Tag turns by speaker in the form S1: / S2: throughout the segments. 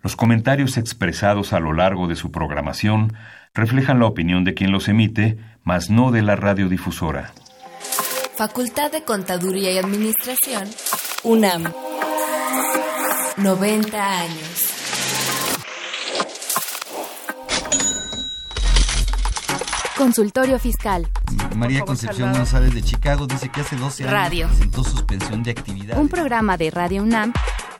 S1: Los comentarios expresados a lo largo de su programación reflejan la opinión de quien los emite, mas no de la radiodifusora.
S2: Facultad de Contaduría y Administración, UNAM. 90 años.
S3: Consultorio Fiscal.
S4: María Concepción González de Chicago dice que hace 12 años
S3: Radio.
S4: presentó suspensión de actividad.
S3: Un programa de Radio UNAM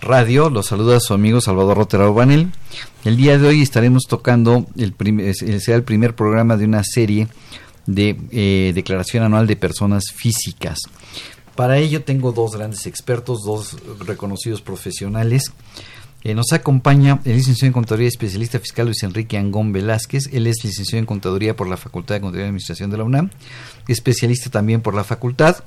S4: Radio. Los saluda su amigo Salvador Rotera Banel. El día de hoy estaremos tocando, el prim- es- eh, será el primer programa de una serie de eh, declaración anual de personas físicas. Para ello tengo dos grandes expertos, dos reconocidos profesionales. Eh, nos acompaña el licenciado en Contaduría y especialista fiscal Luis Enrique Angón Velázquez. Él es licenciado en Contaduría por la Facultad de Contaduría y Administración de la UNAM, especialista también por la facultad.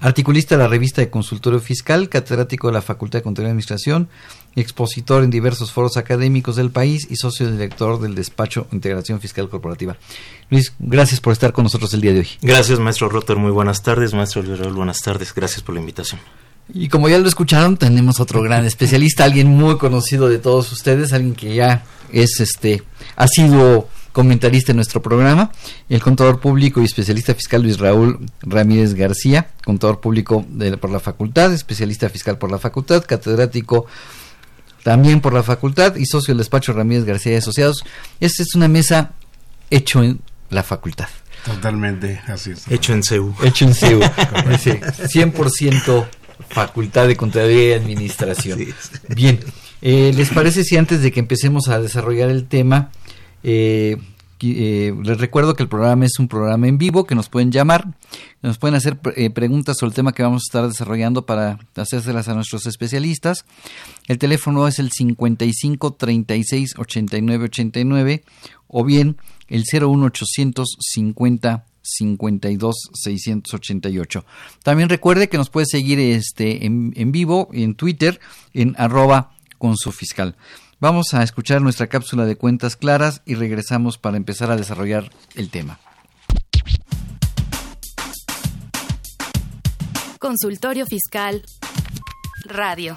S4: Articulista de la revista de Consultorio Fiscal, catedrático de la Facultad de Contaduría y Administración, expositor en diversos foros académicos del país y socio director del despacho Integración Fiscal Corporativa. Luis, gracias por estar con nosotros el día de hoy.
S5: Gracias, maestro Rotter. Muy buenas tardes. Maestro Luis buenas tardes. Gracias por la invitación.
S4: Y como ya lo escucharon, tenemos otro gran especialista, alguien muy conocido de todos ustedes, alguien que ya es este ha sido comentarista en nuestro programa, el contador público y especialista fiscal Luis Raúl Ramírez García, contador público de- por la facultad, especialista fiscal por la facultad, catedrático también por la facultad y socio del despacho Ramírez García y Asociados. Esta es una mesa hecho en la facultad.
S6: Totalmente, así es.
S5: Hecho en CEU.
S4: Hecho en CEU. Sí, 100% Facultad de Contaduría y Administración. Bien, eh, ¿les parece si antes de que empecemos a desarrollar el tema, eh, eh, les recuerdo que el programa es un programa en vivo, que nos pueden llamar, nos pueden hacer eh, preguntas sobre el tema que vamos a estar desarrollando para hacérselas a nuestros especialistas. El teléfono es el 55 36 89 89 o bien el 01800 50 52 688. También recuerde que nos puede seguir este en, en vivo en Twitter en arroba con su fiscal. Vamos a escuchar nuestra cápsula de cuentas claras y regresamos para empezar a desarrollar el tema.
S3: Consultorio Fiscal. Radio.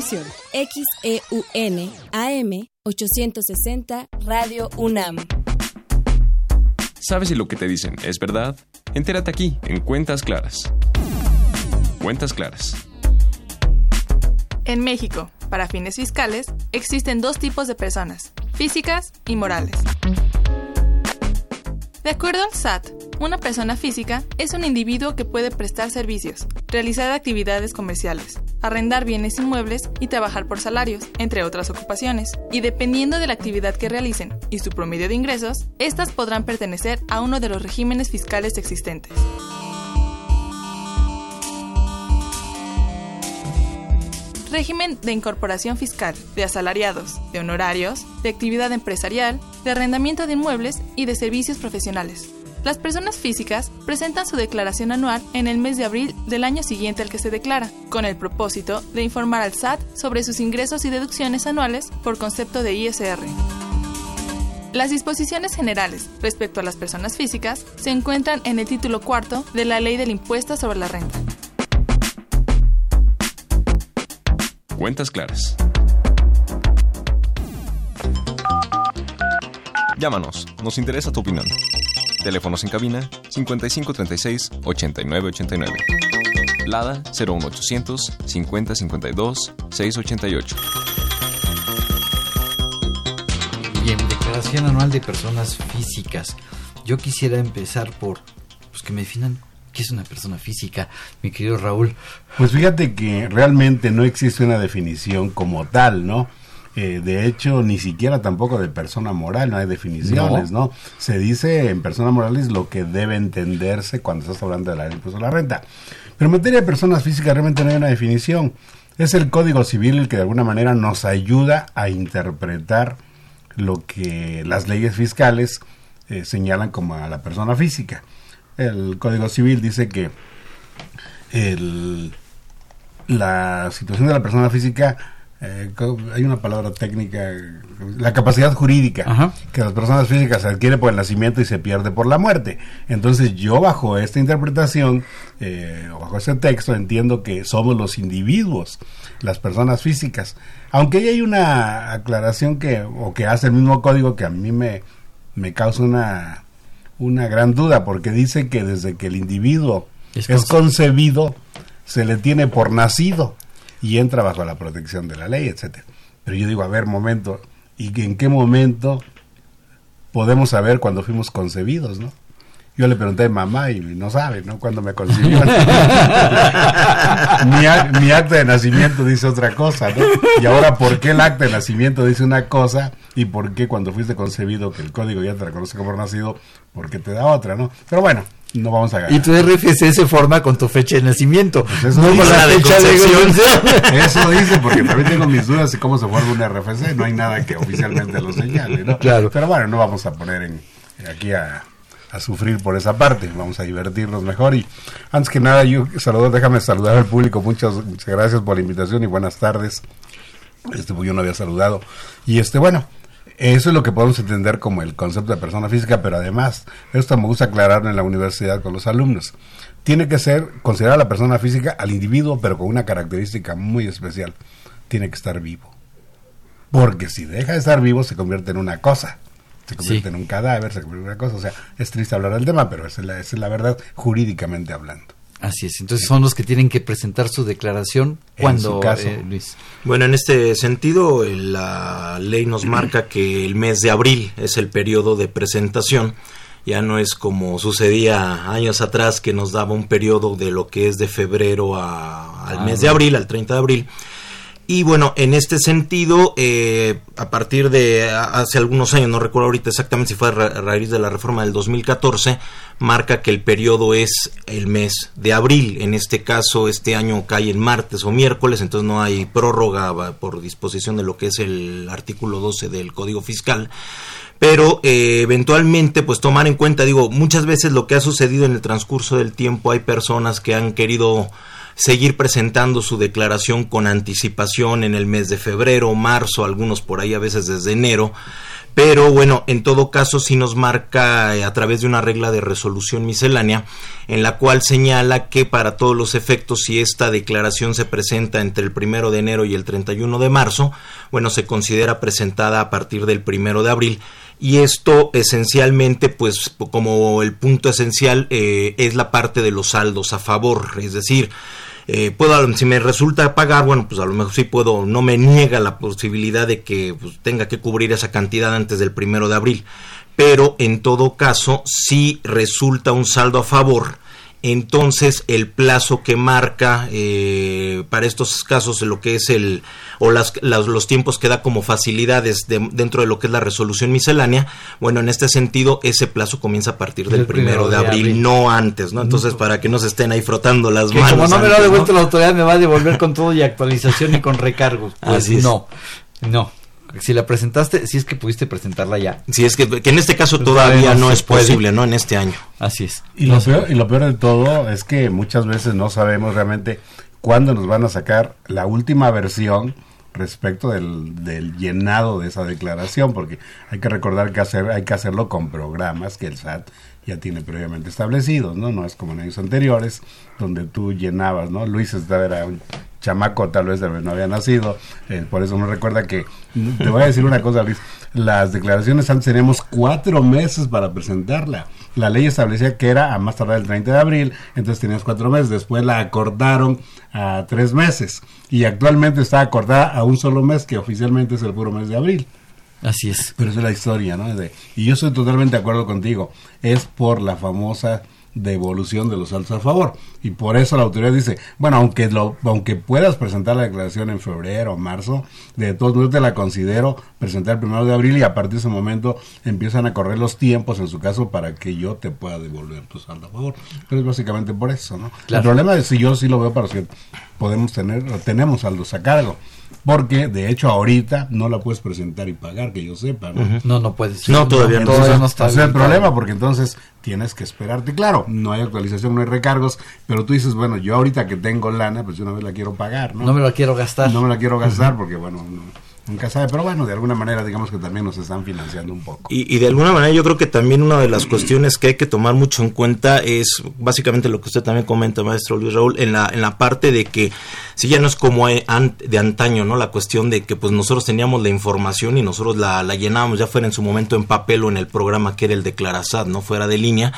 S2: XEUN AM 860 Radio UNAM.
S7: ¿Sabes si lo que te dicen es verdad? Entérate aquí, en Cuentas Claras. Cuentas Claras.
S8: En México, para fines fiscales, existen dos tipos de personas, físicas y morales. De acuerdo al SAT, una persona física es un individuo que puede prestar servicios, realizar actividades comerciales, arrendar bienes inmuebles y trabajar por salarios, entre otras ocupaciones. Y dependiendo de la actividad que realicen y su promedio de ingresos, estas podrán pertenecer a uno de los regímenes fiscales existentes. Régimen de incorporación fiscal, de asalariados, de honorarios, de actividad empresarial, de arrendamiento de inmuebles y de servicios profesionales. Las personas físicas presentan su declaración anual en el mes de abril del año siguiente al que se declara, con el propósito de informar al SAT sobre sus ingresos y deducciones anuales por concepto de ISR. Las disposiciones generales respecto a las personas físicas se encuentran en el título cuarto de la Ley del Impuesto sobre la Renta.
S7: Cuentas Claras. Llámanos, nos interesa tu opinión. Teléfonos en cabina 5536 8989. Lada 01800 5052 688.
S4: Bien, ¿de Declaración Anual de Personas Físicas. Yo quisiera empezar por pues, que me definan qué es una persona física, mi querido Raúl.
S6: Pues fíjate que realmente no existe una definición como tal, ¿no? Eh, de hecho, ni siquiera tampoco de persona moral, no hay definiciones, ¿no? Se dice en persona moral es lo que debe entenderse cuando estás hablando de la impuesto a la renta. Pero en materia de personas físicas realmente no hay una definición. Es el Código Civil el que de alguna manera nos ayuda a interpretar lo que las leyes fiscales eh, señalan como a la persona física. El Código Civil dice que el, la situación de la persona física eh, hay una palabra técnica, la capacidad jurídica que las personas físicas se adquiere por el nacimiento y se pierde por la muerte. Entonces yo bajo esta interpretación, eh, bajo este texto, entiendo que somos los individuos, las personas físicas. Aunque hay una aclaración que, o que hace el mismo código que a mí me, me causa una, una gran duda, porque dice que desde que el individuo es concebido, se le tiene por nacido y entra bajo la protección de la ley, etcétera. Pero yo digo, a ver, momento, ¿y en qué momento podemos saber cuando fuimos concebidos, no? Yo le pregunté a mamá y no sabe, ¿no? Cuando me concibió. mi, mi, acta de nacimiento dice otra cosa, ¿no? Y ahora, ¿por qué el acta de nacimiento dice una cosa y por qué cuando fuiste concebido, que el código ya te reconoce como nacido, por qué te da otra, ¿no? Pero bueno, no vamos a ganar.
S4: Y tu RFC se forma con tu fecha de nacimiento.
S6: Pues eso no con la fecha de Eso dice, porque también tengo mis dudas de cómo se forma un RFC. No hay nada que oficialmente lo señale, ¿no?
S4: Claro.
S6: Pero bueno, no vamos a poner en, aquí a, a sufrir por esa parte. Vamos a divertirnos mejor. Y antes que nada, yo saludo, déjame saludar al público. Muchas, muchas gracias por la invitación y buenas tardes. Este, pues yo no había saludado. Y este, bueno, eso es lo que podemos entender como el concepto de persona física, pero además, esto me gusta aclarar en la universidad con los alumnos. Tiene que ser considerada la persona física al individuo, pero con una característica muy especial. Tiene que estar vivo. Porque si deja de estar vivo, se convierte en una cosa. Se convierte en un cadáver, se convierte en una cosa. O sea, es triste hablar del tema, pero esa es la verdad jurídicamente hablando.
S4: Así es, entonces son los que tienen que presentar su declaración cuando,
S5: eh, Luis. Bueno, en este sentido, la ley nos marca que el mes de abril es el periodo de presentación. Ya no es como sucedía años atrás que nos daba un periodo de lo que es de febrero al ah, mes de abril, al 30 de abril y bueno, en este sentido, eh, a partir de hace algunos años, no recuerdo ahorita exactamente si fue a raíz de la reforma del 2014, marca que el periodo es el mes de abril. En este caso, este año cae en martes o miércoles, entonces no hay prórroga por disposición de lo que es el artículo 12 del Código Fiscal pero eh, eventualmente pues tomar en cuenta digo muchas veces lo que ha sucedido en el transcurso del tiempo hay personas que han querido seguir presentando su declaración con anticipación en el mes de febrero, marzo, algunos por ahí a veces desde enero. Pero bueno, en todo caso sí nos marca eh, a través de una regla de resolución miscelánea en la cual señala que para todos los efectos si esta declaración se presenta entre el primero de enero y el 31 de marzo, bueno, se considera presentada a partir del primero de abril y esto esencialmente pues como el punto esencial eh, es la parte de los saldos a favor, es decir, eh, puedo, si me resulta pagar, bueno, pues a lo mejor sí puedo, no me niega la posibilidad de que pues, tenga que cubrir esa cantidad antes del primero de abril. Pero en todo caso, si resulta un saldo a favor, entonces el plazo que marca eh, para estos casos lo que es el o las, los tiempos que da como facilidades dentro de lo que es la resolución miscelánea bueno en este sentido ese plazo comienza a partir del primero, de, abril, no antes no entonces para que no se estén ahí frotando las manos
S4: como no me lo ha devuelto la autoridad me va a devolver con todo y actualización y con recargos. Pues Así no no si la presentaste, si es que pudiste presentarla ya.
S5: Si es que, en este caso pues todavía no, es posible, ¿no? En este año.
S4: Así es.
S6: Y lo, peor, y lo peor de todo es que muchas veces no sabemos realmente cuándo nos van a sacar la última versión respecto del, del, llenado de esa declaración, porque hay que recordar que hacer, hay que hacerlo con programas que el SAT ya tiene previamente establecidos, ¿no? No es como en años anteriores, donde tú llenabas, ¿no? Luis era un chamaco, tal vez no había nacido, eh, por eso me recuerda que, te voy a decir una cosa, Luis, las declaraciones antes teníamos cuatro meses para presentarla. La ley establecía que era a más tardar el 30 de abril, entonces tenías cuatro meses, después la acordaron a tres meses y actualmente está acordada a un solo mes que oficialmente es el puro mes de abril.
S4: Así es.
S6: Pero esa es la historia, ¿no? De- y yo estoy totalmente de acuerdo contigo. Es por la famosa devolución de los saltos a favor. Y por eso la autoridad dice, bueno, aunque lo, aunque puedas presentar la declaración en febrero o marzo, de todos modos te la considero presentar el primero de abril y a partir de ese momento empiezan a correr los tiempos en su caso para que yo te pueda devolver tu saldo a favor. Pero es básicamente por eso, ¿no?
S4: Claro.
S6: El problema es si yo sí lo veo para que podemos tener, tenemos saldos a cargo. Porque de hecho ahorita no la puedes presentar y pagar, que yo sepa, ¿no?
S4: No, no puedes.
S5: No, todavía no.
S6: Entonces,
S4: Todavía no está
S6: ese es el problema porque entonces tienes que esperarte. Claro, no hay actualización, no hay recargos, pero tú dices, bueno, yo ahorita que tengo lana, pues yo una vez la quiero pagar, ¿no?
S4: No me lo quiero gastar.
S6: No me la quiero gastar porque, bueno, no- nunca sabe, pero bueno, de alguna manera digamos que también nos están financiando un poco.
S5: Y, y de alguna manera yo creo que también una de las cuestiones que hay que tomar mucho en cuenta es básicamente lo que usted también comenta, maestro Luis Raúl, en la, en la parte de que si ya no es como de antaño, ¿no? La cuestión de que pues nosotros teníamos la información y nosotros la, la llenábamos ya fuera en su momento en papel o en el programa que era el de Clarasat, ¿no? Fuera de línea.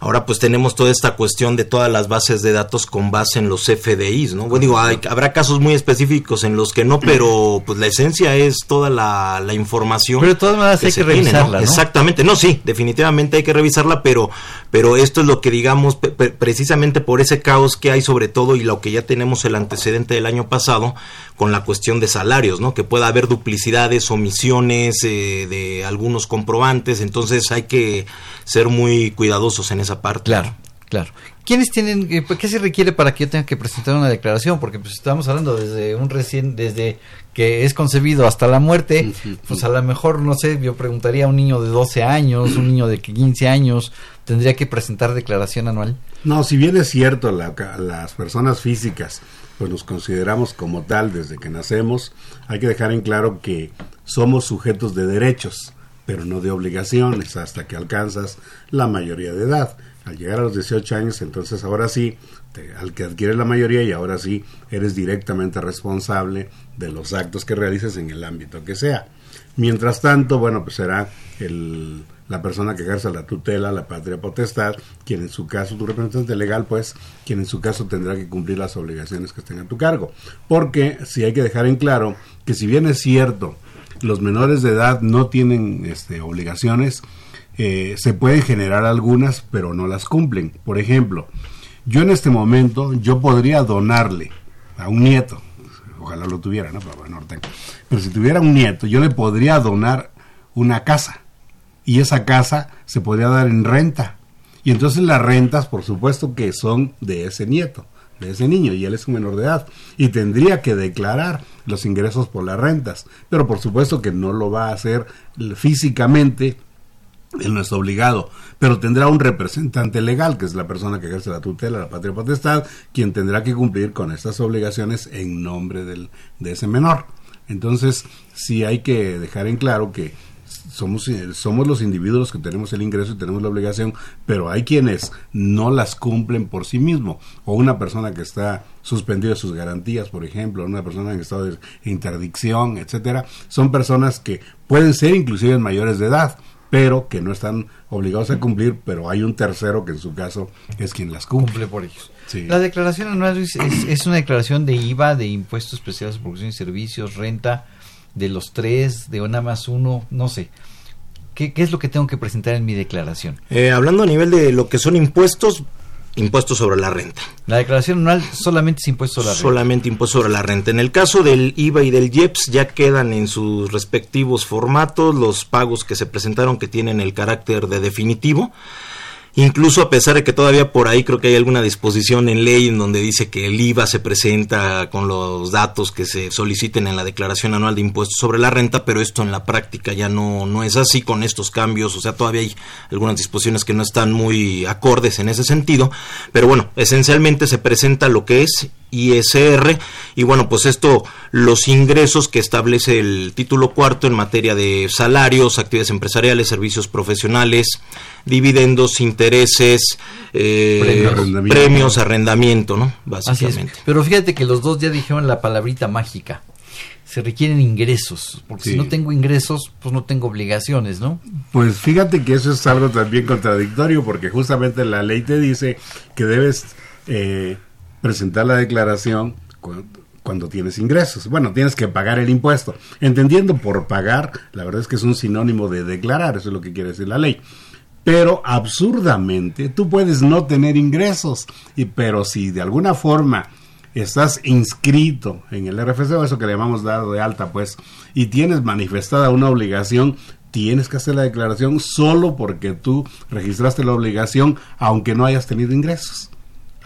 S5: Ahora pues tenemos toda esta cuestión de todas las bases de datos con base en los FDIs, ¿no? Bueno, digo, hay- habrá casos muy específicos en los que no, pero pues la esencia es toda la, la información.
S4: Pero de todas maneras hay que
S5: tiene, ¿no?
S4: revisarla, ¿no?
S5: Exactamente, no, sí, definitivamente hay que revisarla, pero, pero esto es lo que digamos, precisamente por ese caos que hay sobre todo y lo que ya tenemos el antecedente del año pasado con la cuestión de salarios, ¿no? Que pueda haber duplicidades, omisiones eh, de algunos comprobantes, entonces hay que ser muy cuidadosos en esa parte.
S4: Claro, claro. ¿Quiénes tienen, eh, qué se requiere para que yo tenga que presentar una declaración? Porque pues estamos hablando desde un recién, desde que es concebido hasta la muerte, pues a lo mejor, no sé, yo preguntaría a un niño de 12 años, un niño de 15 años, tendría que presentar declaración anual.
S6: No, si bien es cierto, la- las personas físicas, pues nos consideramos como tal desde que nacemos, hay que dejar en claro que somos sujetos de derechos, pero no de obligaciones, hasta que alcanzas la mayoría de edad. Al llegar a los 18 años, entonces ahora sí, al que adquieres la mayoría y ahora sí eres directamente responsable de los actos que realices en el ámbito que sea. Mientras tanto, bueno, pues será el, la persona que ejerza la tutela, la patria potestad, quien en su caso, tu representante legal, pues, quien en su caso tendrá que cumplir las obligaciones que estén a tu cargo. Porque si hay que dejar en claro que si bien es cierto, los menores de edad no tienen este, obligaciones, eh, se pueden generar algunas, pero no las cumplen. Por ejemplo, yo en este momento, yo podría donarle a un nieto, ojalá lo tuviera, ¿no? Pero bueno, tengo. Pero si tuviera un nieto, yo le podría donar una casa. Y esa casa se podría dar en renta. Y entonces las rentas, por supuesto que son de ese nieto, de ese niño, y él es un menor de edad. Y tendría que declarar los ingresos por las rentas. Pero por supuesto que no lo va a hacer físicamente él no está obligado, pero tendrá un representante legal, que es la persona que ejerce la tutela, la patria potestad, quien tendrá que cumplir con estas obligaciones en nombre del, de ese menor. Entonces, sí hay que dejar en claro que somos, eh, somos los individuos que tenemos el ingreso y tenemos la obligación, pero hay quienes no las cumplen por sí mismo, o una persona que está suspendida de sus garantías, por ejemplo, una persona en estado de interdicción, etcétera, son personas que pueden ser inclusive mayores de edad, pero que no están obligados a cumplir, pero hay un tercero que en su caso es quien las cumple.
S4: Cumple por ellos.
S6: Sí.
S4: La declaración anual es, es- es una declaración de IVA, de impuestos especiales por producción y servicios, renta, de los tres, de una más uno, no sé. ¿Qué, qué es lo que tengo que presentar en mi declaración?
S5: Eh, hablando a nivel de lo que son impuestos, impuestos sobre la renta.
S4: La declaración anual solamente es impuesto a la renta.
S5: Solamente impuesto sobre la renta. En el caso del IVA y del IEPS ya quedan en sus respectivos formatos los pagos que se presentaron que tienen el carácter de definitivo. Incluso a pesar de que todavía por ahí creo que hay alguna disposición en ley en donde dice que el IVA se presenta con los datos que se soliciten en la declaración anual de impuestos sobre la renta, pero esto en la práctica ya no, no es así con estos cambios, o sea, todavía hay algunas disposiciones que no están muy acordes en ese sentido, pero bueno, esencialmente se presenta lo que es ISR y bueno, pues esto, los ingresos que establece el título cuarto en materia de salarios, actividades empresariales, servicios profesionales, dividendos, intereses, eh,
S4: Premios.
S5: premios,
S6: Arrendamiento.
S5: ¿no?
S4: Así es.
S5: Básicamente.
S4: Pero fíjate que los dos ya dijeron la palabrita mágica. Se requieren ingresos, porque
S6: Sí.
S4: si no tengo ingresos, pues no tengo obligaciones, ¿no?
S6: Pues fíjate que eso es algo también contradictorio, porque justamente la ley te dice que debes eh, presentar la declaración cu- cuando tienes ingresos. Bueno, tienes que pagar el impuesto. Entendiendo por pagar, la verdad es que es un sinónimo de declarar, eso es lo que quiere decir la ley. Pero absurdamente, tú puedes no tener ingresos, y, pero si de alguna forma estás inscrito en el RFC, o eso que le llamamos dado de alta, pues, y tienes manifestada una obligación, tienes que hacer la declaración solo porque tú registraste la obligación, aunque no hayas tenido ingresos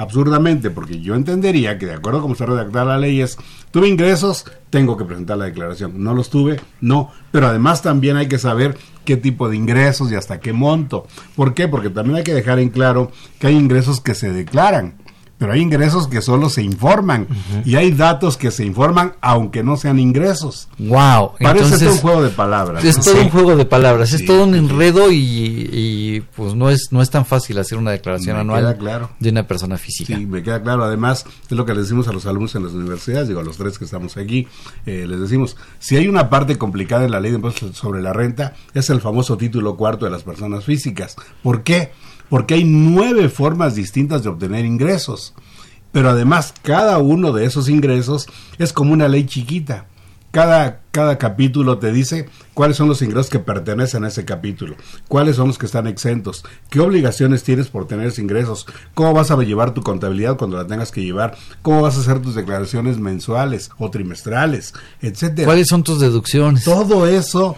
S6: absurdamente, porque yo entendería que de acuerdo a cómo está redactada la ley es, tuve ingresos, tengo que presentar la declaración. No los tuve, no. Pero además también hay que saber qué tipo de ingresos y hasta qué monto. ¿Por qué? Porque también hay que dejar en claro que hay ingresos que se declaran pero hay ingresos que solo se informan y hay datos que se informan aunque no sean ingresos.
S4: Wow,
S6: parece todo un juego de palabras.
S4: Es todo un juego de palabras, es todo un enredo y, pues no es no es tan fácil hacer una declaración anual de una persona física.
S6: Sí, me queda claro. Además es lo que les decimos a los alumnos en las universidades, digo a los tres que estamos aquí, eh, les decimos si hay una parte complicada en la ley de impuestos sobre la renta es el famoso título cuarto de las personas físicas. ¿Por qué? Porque hay nueve formas distintas de obtener ingresos. Pero además, cada uno de esos ingresos es como una ley chiquita. Cada, cada capítulo te dice cuáles son los ingresos que pertenecen a ese capítulo, cuáles son los que están exentos, qué obligaciones tienes por tener esos ingresos, cómo vas a llevar tu contabilidad cuando la tengas que llevar, cómo vas a hacer tus declaraciones mensuales o trimestrales, etcétera.
S4: ¿Cuáles son tus deducciones?
S6: Todo eso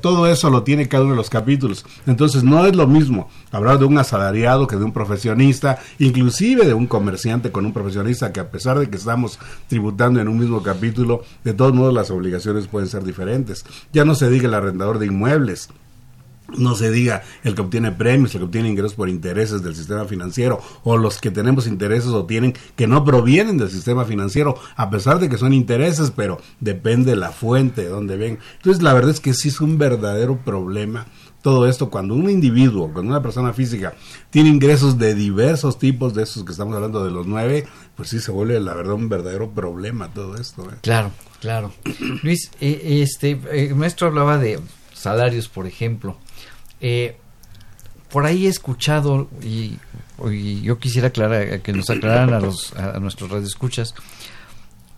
S6: todo eso lo tiene cada uno de los capítulos. Entonces no es lo mismo hablar de un asalariado que de un profesionista, inclusive de un comerciante con un profesionista que a pesar de que estamos tributando en un mismo capítulo, de todos modos las obligaciones pueden ser diferentes. Ya no se diga el arrendador de inmuebles, no se diga el que obtiene premios, el que obtiene ingresos por intereses del sistema financiero, o los que tenemos intereses o tienen que no provienen del sistema financiero, a pesar de que son intereses, pero depende la fuente de donde ven. Entonces, la verdad es que sí es un verdadero problema todo esto cuando un individuo, cuando una persona física tiene ingresos de diversos tipos, de esos que estamos hablando de los nueve, pues sí se vuelve la verdad un verdadero problema todo esto. ¿eh?
S4: Claro, claro. Luis, eh, este, eh, el maestro hablaba de salarios, por ejemplo. Eh, por ahí he escuchado y, yo quisiera aclarar, que nos aclararan a, los, a nuestros radioescuchas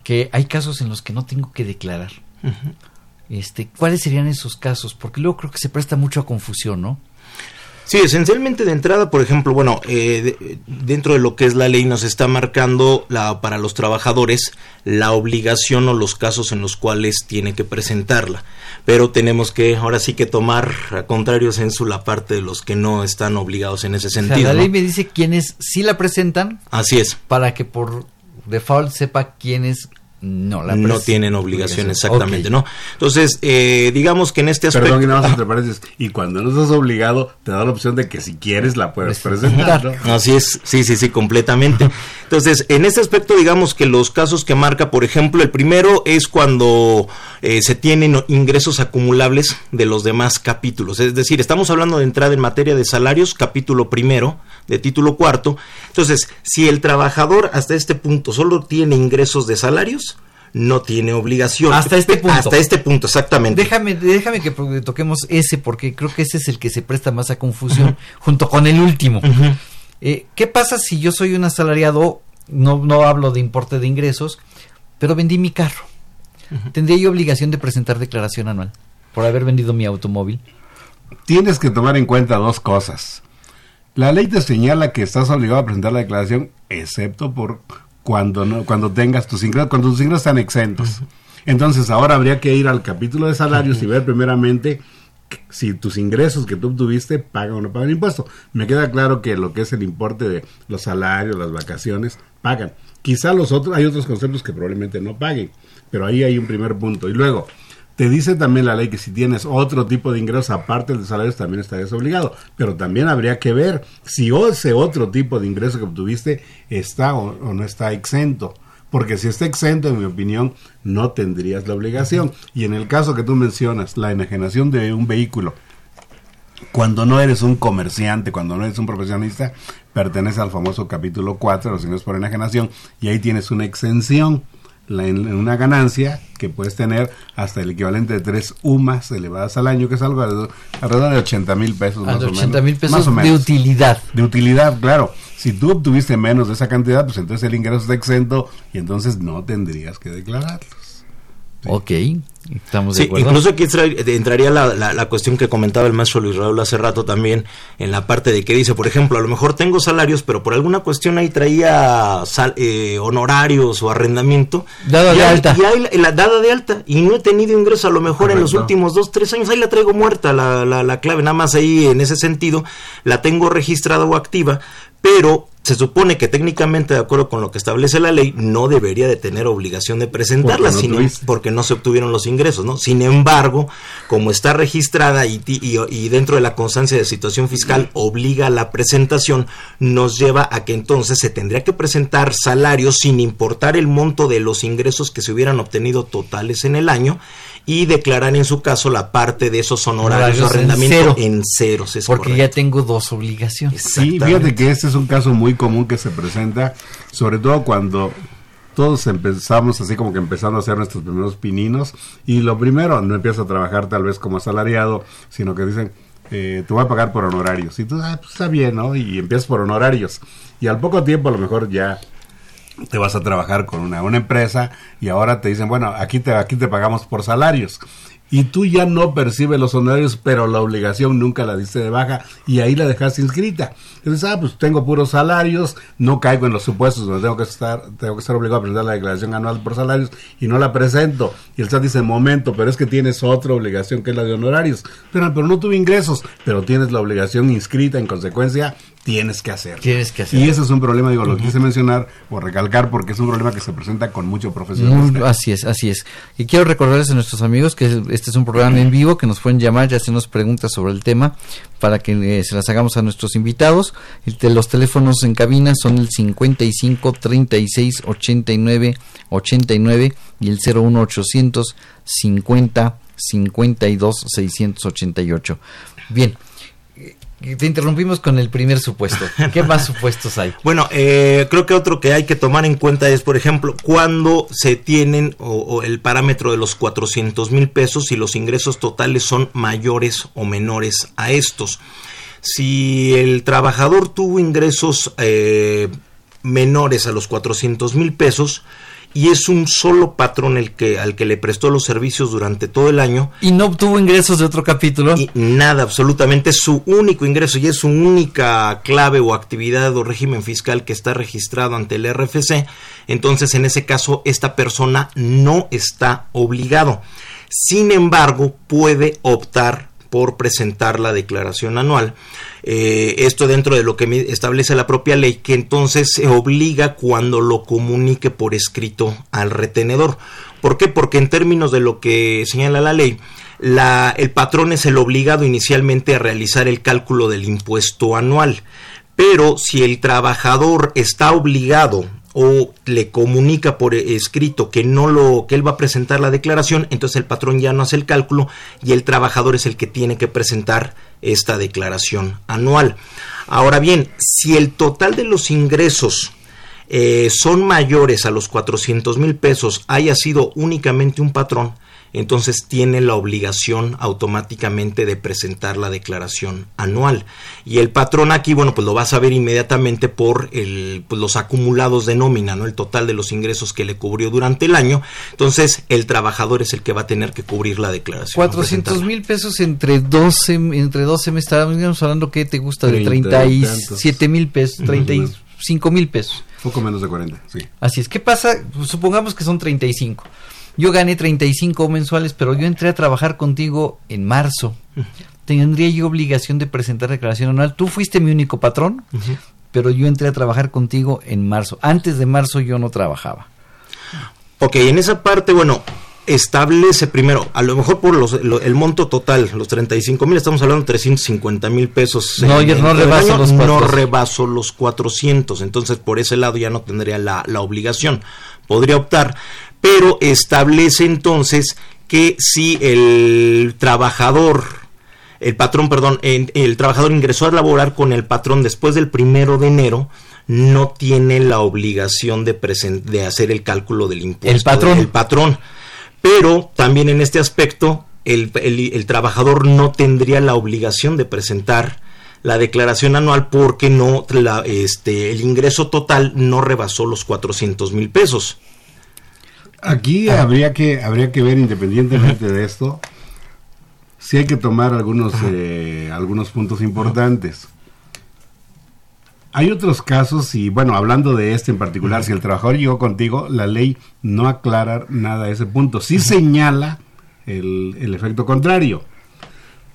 S4: que hay casos en los que no tengo que declarar. este, ¿Cuáles serían esos casos? Porque luego creo que se presta mucho a confusión, ¿no?
S5: Sí, esencialmente de entrada, por ejemplo, bueno, eh, dentro de lo que es la ley nos está marcando la, para los trabajadores la obligación o los casos en los cuales tiene que presentarla. Pero tenemos que ahora sí que tomar a contrario censo la parte de los que no están obligados en ese sentido.
S4: la ley me dice quiénes sí la presentan.
S5: Así es.
S4: Para que por default sepa quiénes no, la
S5: no tienen obligación, exactamente, ¿no? Entonces, eh, digamos que en este aspecto...
S6: Perdón, y nada más entre paréntesis, y cuando no estás obligado, te da la opción de que si quieres la puedes pues, presentar.
S5: Así es, sí, sí, sí, completamente. Entonces, en este aspecto, digamos que los casos que marca, por ejemplo, el primero es cuando eh, se tienen ingresos acumulables de los demás capítulos. Es decir, estamos hablando de entrada en materia de salarios, capítulo primero, de título cuarto. Entonces, si el trabajador hasta este punto solo tiene ingresos de salarios, no tiene obligación.
S4: Hasta este punto.
S5: Hasta este punto, exactamente.
S4: Déjame, déjame que toquemos ese, porque creo que ese es el que se presta más a confusión, junto con el último. Eh, ¿Qué pasa si yo soy un asalariado, no, no hablo de importe de ingresos, pero vendí mi carro? ¿Tendría yo obligación de presentar declaración anual por haber vendido mi automóvil?
S6: Tienes que tomar en cuenta dos cosas. La ley te señala que estás obligado a presentar la declaración, excepto por cuando no, cuando tengas tus ingresos, cuando tus ingresos están exentos. Entonces ahora habría que ir al capítulo de salarios y ver primeramente si tus ingresos que tú obtuviste pagan o no pagan impuesto. Me queda claro que lo que es el importe de los salarios, las vacaciones, pagan. Quizá los otros, hay otros conceptos que probablemente no paguen, pero ahí hay un primer punto. Y luego, te dice también la ley que si tienes otro tipo de ingresos aparte del salario también estarías obligado, pero también habría que ver si ese otro tipo de ingreso que obtuviste está o, no está exento. Porque si está exento, en mi opinión, no tendrías la obligación. Y en el caso que tú mencionas, la enajenación de un vehículo, cuando no eres un comerciante, cuando no eres un profesionista, pertenece al famoso capítulo 4 de los ingresos por enajenación y ahí tienes una exención la- en, una ganancia que puedes tener hasta el equivalente de tres UMAS elevadas al año, que es algo alrededor, alrededor de 80 mil pesos. Más
S4: de
S6: o
S4: 80
S6: menos.
S4: mil pesos
S6: Más o
S4: de
S6: menos.
S4: utilidad.
S6: De utilidad, claro. Si tú obtuviste menos de esa cantidad, pues entonces el ingreso está exento y entonces no tendrías que declararlos.
S4: Ok, estamos de
S5: Sí,
S4: acuerdo.
S5: incluso aquí entra- entraría la, la- la cuestión que comentaba el maestro Luis Raúl hace rato también, en la parte de que dice, por ejemplo, a lo mejor tengo salarios, pero por alguna cuestión ahí traía sal- eh, honorarios o arrendamiento.
S4: Dada
S5: Y
S4: de alta.
S5: Y ahí la, la dada de alta. Y no he tenido ingreso a lo mejor en los últimos dos, tres años. Ahí la traigo muerta, la, la, la clave. Nada más ahí en ese sentido la tengo registrada o activa, pero se supone que técnicamente, de acuerdo con lo que establece la ley, no debería de tener obligación de presentarla,
S6: Porque no
S5: sin- porque no se obtuvieron los ingresos, ¿no? Sin embargo, como está registrada y, y- y dentro de la constancia de situación fiscal obliga a la presentación, nos lleva a que entonces se tendría que presentar salarios sin importar el monto de los ingresos que se hubieran obtenido totales en el año y declarar en su caso la parte de esos honorarios
S4: en
S5: arrendamiento
S4: cero.
S5: en ceros. es
S4: Porque
S5: correcto.
S4: ya tengo dos obligaciones.
S6: Sí, fíjate que este es un caso muy común que se presenta, sobre todo cuando todos empezamos así como que empezando a hacer nuestros primeros pininos y lo primero, no empiezas a trabajar tal vez como asalariado, sino que dicen, eh, te voy a pagar por honorarios. Y tú, ah, pues está bien, ¿no? Y empiezas por honorarios. Y al poco tiempo a lo mejor ya te vas a trabajar con una, una empresa y ahora te dicen, bueno, aquí te, aquí te pagamos por salarios. Y tú ya no percibes los honorarios, pero la obligación nunca la diste de baja y ahí la dejaste inscrita. Entonces, ah, pues tengo puros salarios, no caigo en los supuestos donde tengo que estar, tengo que estar obligado a presentar la declaración anual por salarios y no la presento. Y el SAT dice, momento, pero es que tienes otra obligación que es la de honorarios. Pero, pero no tuve ingresos, pero tienes la obligación inscrita, en consecuencia, tienes que hacer.
S4: Tienes que hacer.
S6: Y ese es un problema, digo, lo quise mencionar o recalcar porque es un problema que se presenta con mucho profesionalismo.
S4: así es, así es. Y quiero recordarles a nuestros amigos que este es un programa en vivo que nos pueden llamar y hacernos preguntas sobre el tema para que eh, se las hagamos a nuestros invitados. Los teléfonos en cabina son el 55 36 89 89 y el 01 800 50 52 688. Bien. Te interrumpimos con el primer supuesto. ¿Qué más supuestos hay?
S5: Bueno, eh, creo que otro que hay que tomar en cuenta es, por ejemplo, cuando se tienen o, o el parámetro de los 400 mil pesos y los ingresos totales son mayores o menores a estos. Si el trabajador tuvo ingresos eh, menores a los 400 mil pesos y es un solo patrón el que al que le prestó los servicios durante todo el año,
S4: Y no obtuvo ingresos de otro capítulo.
S5: y nada, absolutamente es su único ingreso y es su única clave o actividad o régimen fiscal que está registrado ante el RFC. Entonces, en ese caso, esta persona no está obligado. Sin embargo, puede optar por presentar la declaración anual. Eh, esto dentro de lo que establece la propia ley, que entonces se obliga cuando lo comunique por escrito al retenedor. ¿Por qué? Porque en términos de lo que señala la ley, el patrón es el obligado inicialmente a realizar el cálculo del impuesto anual. Pero si el trabajador está obligado o le comunica por escrito que no lo que él va a presentar la declaración, entonces el patrón ya no hace el cálculo y el trabajador es el que tiene que presentar esta declaración anual. Ahora bien, si el total de los ingresos eh, son mayores a los 400 mil pesos, haya sido únicamente un patrón, entonces tiene la obligación automáticamente de presentar la declaración anual. Y el patrón aquí, bueno, pues lo va a saber inmediatamente por el, pues los acumulados de nómina, ¿no? El total de los ingresos que le cubrió durante el año. Entonces, el trabajador es el que va a tener que cubrir la declaración.
S4: 400 mil pesos entre 12, entre 12 meses, estábamos hablando que te gusta de
S6: Treinta y
S4: 37 mil pesos, 35 mil pesos.
S6: Poco menos de 40, sí.
S4: Así es. ¿Qué pasa? Supongamos que son 35. Yo gané 35 mensuales, pero yo entré a trabajar contigo en marzo. ¿Tendría yo obligación de presentar declaración anual? Tú fuiste mi único patrón, pero yo entré a trabajar contigo en marzo. Antes de marzo yo no trabajaba.
S5: Ok, en esa parte, bueno, establece primero, a lo mejor por los, lo- el monto total, los 35 mil, estamos hablando de 350 mil pesos.
S4: No,
S5: en-
S4: yo no
S5: en el
S4: rebaso
S5: año,
S4: los
S5: No
S4: 400.
S5: rebaso los 400, entonces por ese lado ya no tendría la, la obligación. Podría optar, pero establece entonces que si el trabajador el patrón, perdón, el trabajador ingresó a laborar con el patrón después del primero de enero, no tiene la obligación de, de hacer el cálculo del impuesto.
S4: El patrón.
S5: El patrón. Pero también en este aspecto, el, el- el trabajador no tendría la obligación de presentar la declaración anual porque no la, este, el ingreso total no rebasó los 400 mil pesos.
S6: Aquí habría que habría que ver independientemente de esto, si hay que tomar algunos eh, algunos puntos importantes. Hay otros casos y bueno, hablando de este en particular, si el trabajador llegó contigo, la ley no aclara nada a ese punto. Sí señala el, el efecto contrario.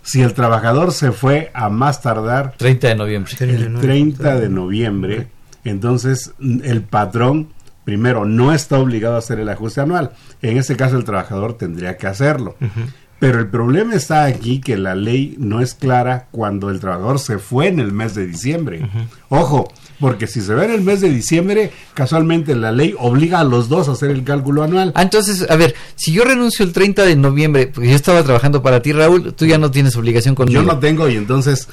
S6: Si el trabajador se fue a más tardar
S4: 30 de noviembre.
S6: el 30 de noviembre, entonces el patrón primero no está obligado a hacer el ajuste anual. En ese caso el trabajador tendría que hacerlo. Pero el problema está aquí que la ley no es clara cuando el trabajador se fue en el mes de diciembre. Ojo, porque si se ve en el mes de diciembre, casualmente la ley obliga a los dos a hacer el cálculo anual.
S4: Ah, entonces, a ver, si yo renuncio el 30 de noviembre, porque yo estaba trabajando para ti, Raúl, tú ya no tienes obligación conmigo.
S6: Yo no tengo y entonces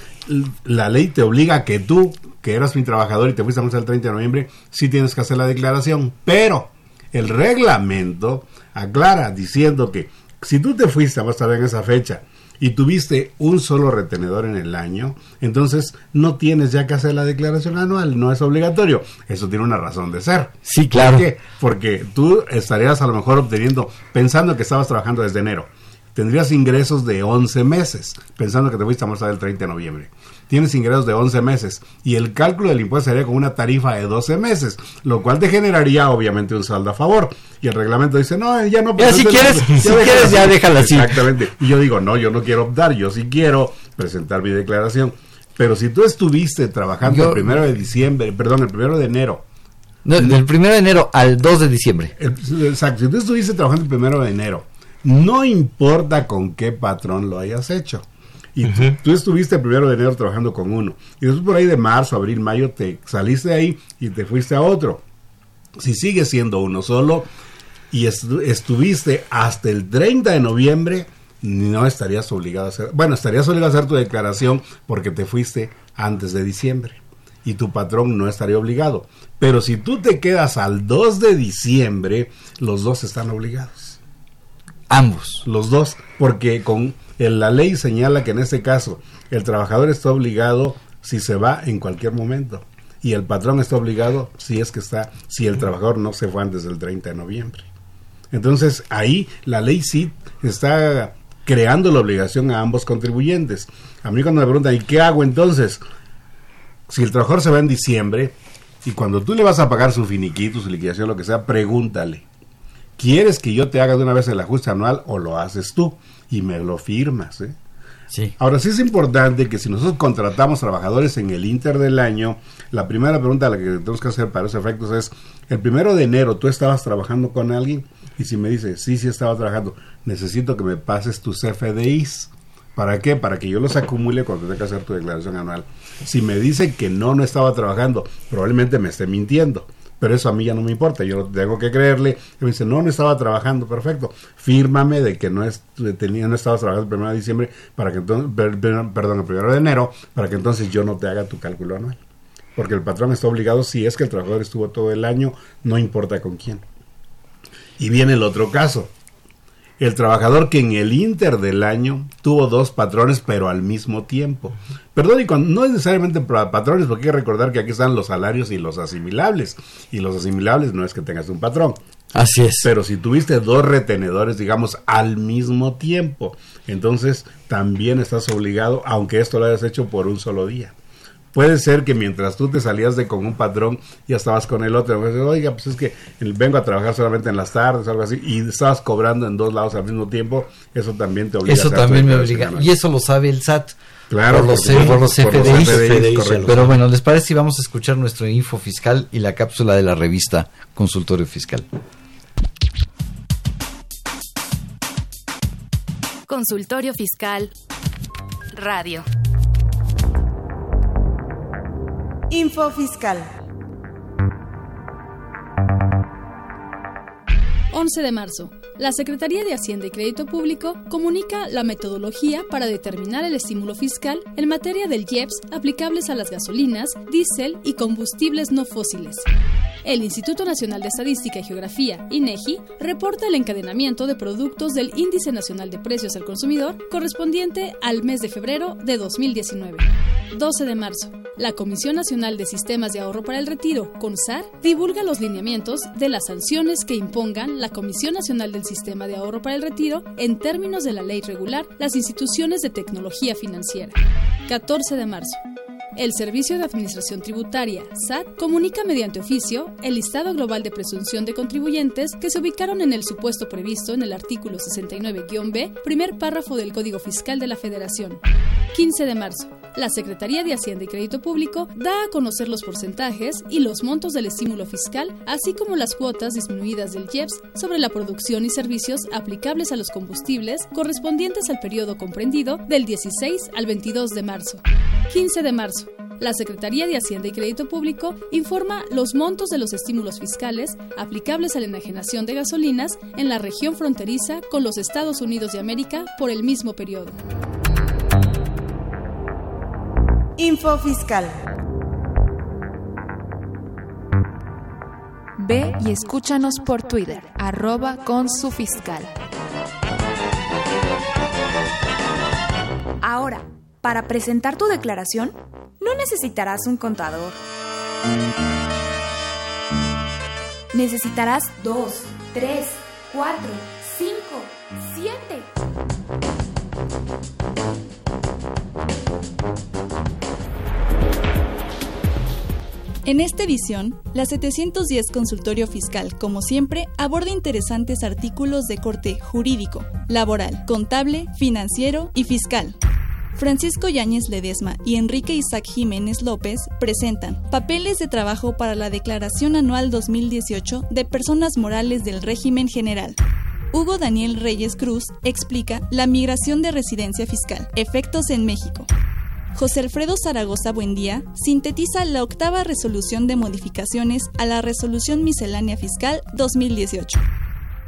S6: la ley te obliga a que tú, que eras mi trabajador y te fuiste a marchar el 30 de noviembre, sí tienes que hacer la declaración. Pero el reglamento aclara diciendo que si tú te fuiste a más tarde en esa fecha y tuviste un solo retenedor en el año, entonces no tienes ya que hacer la declaración anual, no es obligatorio. Eso tiene una razón de ser.
S4: Sí, claro.
S6: ¿Por qué? Porque tú estarías a lo mejor obteniendo, pensando que estabas trabajando desde enero, tendrías ingresos de 11 meses, pensando que te fuiste a marchar el 30 de noviembre. Tienes ingresos de 11 meses y el cálculo del impuesto sería con una tarifa de 12 meses, lo cual te generaría obviamente un saldo a favor. Y el reglamento dice, no, ya no...
S4: Ya, si quieres- si
S6: déjala
S4: quieres, ya déjala así.
S6: Exactamente. Y yo digo, no, yo no quiero optar, yo sí quiero presentar mi declaración. Pero si tú estuviste trabajando
S4: Yo-
S6: el primero de diciembre, perdón, el primero de enero,
S4: No, del 1 de enero al 2 de diciembre.
S6: exacto, si tú estuviste trabajando el primero de enero, no importa con qué patrón lo hayas hecho. Y tú- tú estuviste el primero de enero trabajando con uno. Y después por ahí de marzo, abril, mayo, te saliste de ahí y te fuiste a otro. Si sigues siendo uno solo y estu- estuviste hasta el 30 de noviembre, no estarías obligado a hacer, bueno, estarías obligado a hacer tu declaración porque te fuiste antes de diciembre y tu patrón no estaría obligado. Pero si tú te quedas al 2 de diciembre, los dos están obligados.
S4: Ambos.
S6: Los dos, porque con el- la ley señala que en este caso el trabajador está obligado si se va en cualquier momento y el patrón está obligado si es que está, si el trabajador no se fue antes del 30 de noviembre. Entonces ahí la ley sí está creando la obligación a ambos contribuyentes. A mí cuando me preguntan, ¿y qué hago entonces? Si el trabajador se va en diciembre y cuando tú le vas a pagar su finiquito, su liquidación, lo que sea, pregúntale. ¿Quieres que yo te haga de una vez el ajuste anual o lo haces tú? Y me lo firmas, ¿eh?
S4: Sí.
S6: Ahora sí es importante que si nosotros contratamos trabajadores en el inter del año, la primera pregunta a la que tenemos que hacer para esos efectos es, el primero de enero tú estabas trabajando con alguien y si me dice, sí, sí estaba trabajando, necesito que me pases tus FDIs. ¿Para qué? Para que yo los acumule cuando tenga que hacer tu declaración anual. Si me dice que no, no estaba trabajando, probablemente me esté mintiendo. Pero eso a mí ya no me importa, yo tengo que creerle. Me dice, no, no estaba trabajando, perfecto. Fírmame de que no, es, tenía, no estabas trabajando el primero de diciembre, para que entonces, per- per- perdón, el primero de enero, para que entonces yo no te haga tu cálculo anual. Porque el patrón está obligado, si es que el trabajador estuvo todo el año, no importa con quién. Y viene el otro caso. El trabajador que en el inter del año tuvo dos patrones, pero al mismo tiempo. Perdón, y cuando, no es necesariamente pa- patrones, porque hay que recordar que aquí están los salarios y los asimilables. Y los asimilables no es que tengas un patrón.
S4: Así es.
S6: Pero si tuviste dos retenedores, digamos, al mismo tiempo, entonces también estás obligado, aunque esto lo hayas hecho por un solo día. Puede ser que mientras tú te salías de con un patrón, ya estabas con el otro. Pues, Oiga, pues es que el- vengo a trabajar solamente en las tardes, algo así, y estabas cobrando en dos lados al mismo tiempo. Eso también te obliga. a
S4: Eso también me obliga. Y eso lo sabe el SAT.
S6: Claro,
S4: por los,
S6: por
S4: los. Pero bueno, ¿les parece si vamos a escuchar nuestro info fiscal y la cápsula de la revista Consultorio Fiscal?
S3: Consultorio Fiscal Radio.
S9: Info Fiscal.
S10: 11 de marzo. La Secretaría de Hacienda y Crédito Público comunica la metodología para determinar el estímulo fiscal en materia del IEPS aplicables a las gasolinas, diésel y combustibles no fósiles. El Instituto Nacional de Estadística y Geografía, INEGI, reporta el encadenamiento de productos del Índice Nacional de Precios al Consumidor correspondiente al mes de febrero de 2019. 12 de marzo. La Comisión Nacional de Sistemas de Ahorro para el Retiro, CONSAR, divulga los lineamientos de las sanciones que impongan la Comisión Nacional del Sistema de Ahorro para el Retiro en términos de la ley regular las instituciones de tecnología financiera. 14 de marzo. El Servicio de Administración Tributaria, SAT, comunica mediante oficio el listado global de presunción de contribuyentes que se ubicaron en el supuesto previsto en el artículo 69-B, primer párrafo del Código Fiscal de la Federación. 15 de marzo. La Secretaría de Hacienda y Crédito Público da a conocer los porcentajes y los montos del estímulo fiscal, así como las cuotas disminuidas del IEPS sobre la producción y servicios aplicables a los combustibles correspondientes al periodo comprendido del 16 al 22 de marzo. 15 de marzo. La Secretaría de Hacienda y Crédito Público informa los montos de los estímulos fiscales aplicables a la enajenación de gasolinas en la región fronteriza con los Estados Unidos de América por el mismo periodo.
S9: Info Fiscal.
S3: Ve y escúchanos por Twitter, arroba con su fiscal.
S11: Ahora, para presentar tu declaración, no necesitarás un contador. Necesitarás dos, tres, cuatro, cinco, siete.
S12: En esta edición, la 710 Consultorio Fiscal, como siempre, aborda interesantes artículos de corte jurídico, laboral, contable, financiero y fiscal. Francisco Yáñez Ledesma y Enrique Isaac Jiménez López presentan Papeles de trabajo para la Declaración Anual 2018 de Personas Morales del Régimen General. Hugo Daniel Reyes Cruz explica la migración de residencia fiscal, efectos en México. José Alfredo Zaragoza Buendía sintetiza la octava resolución de modificaciones a la Resolución Miscelánea Fiscal 2018.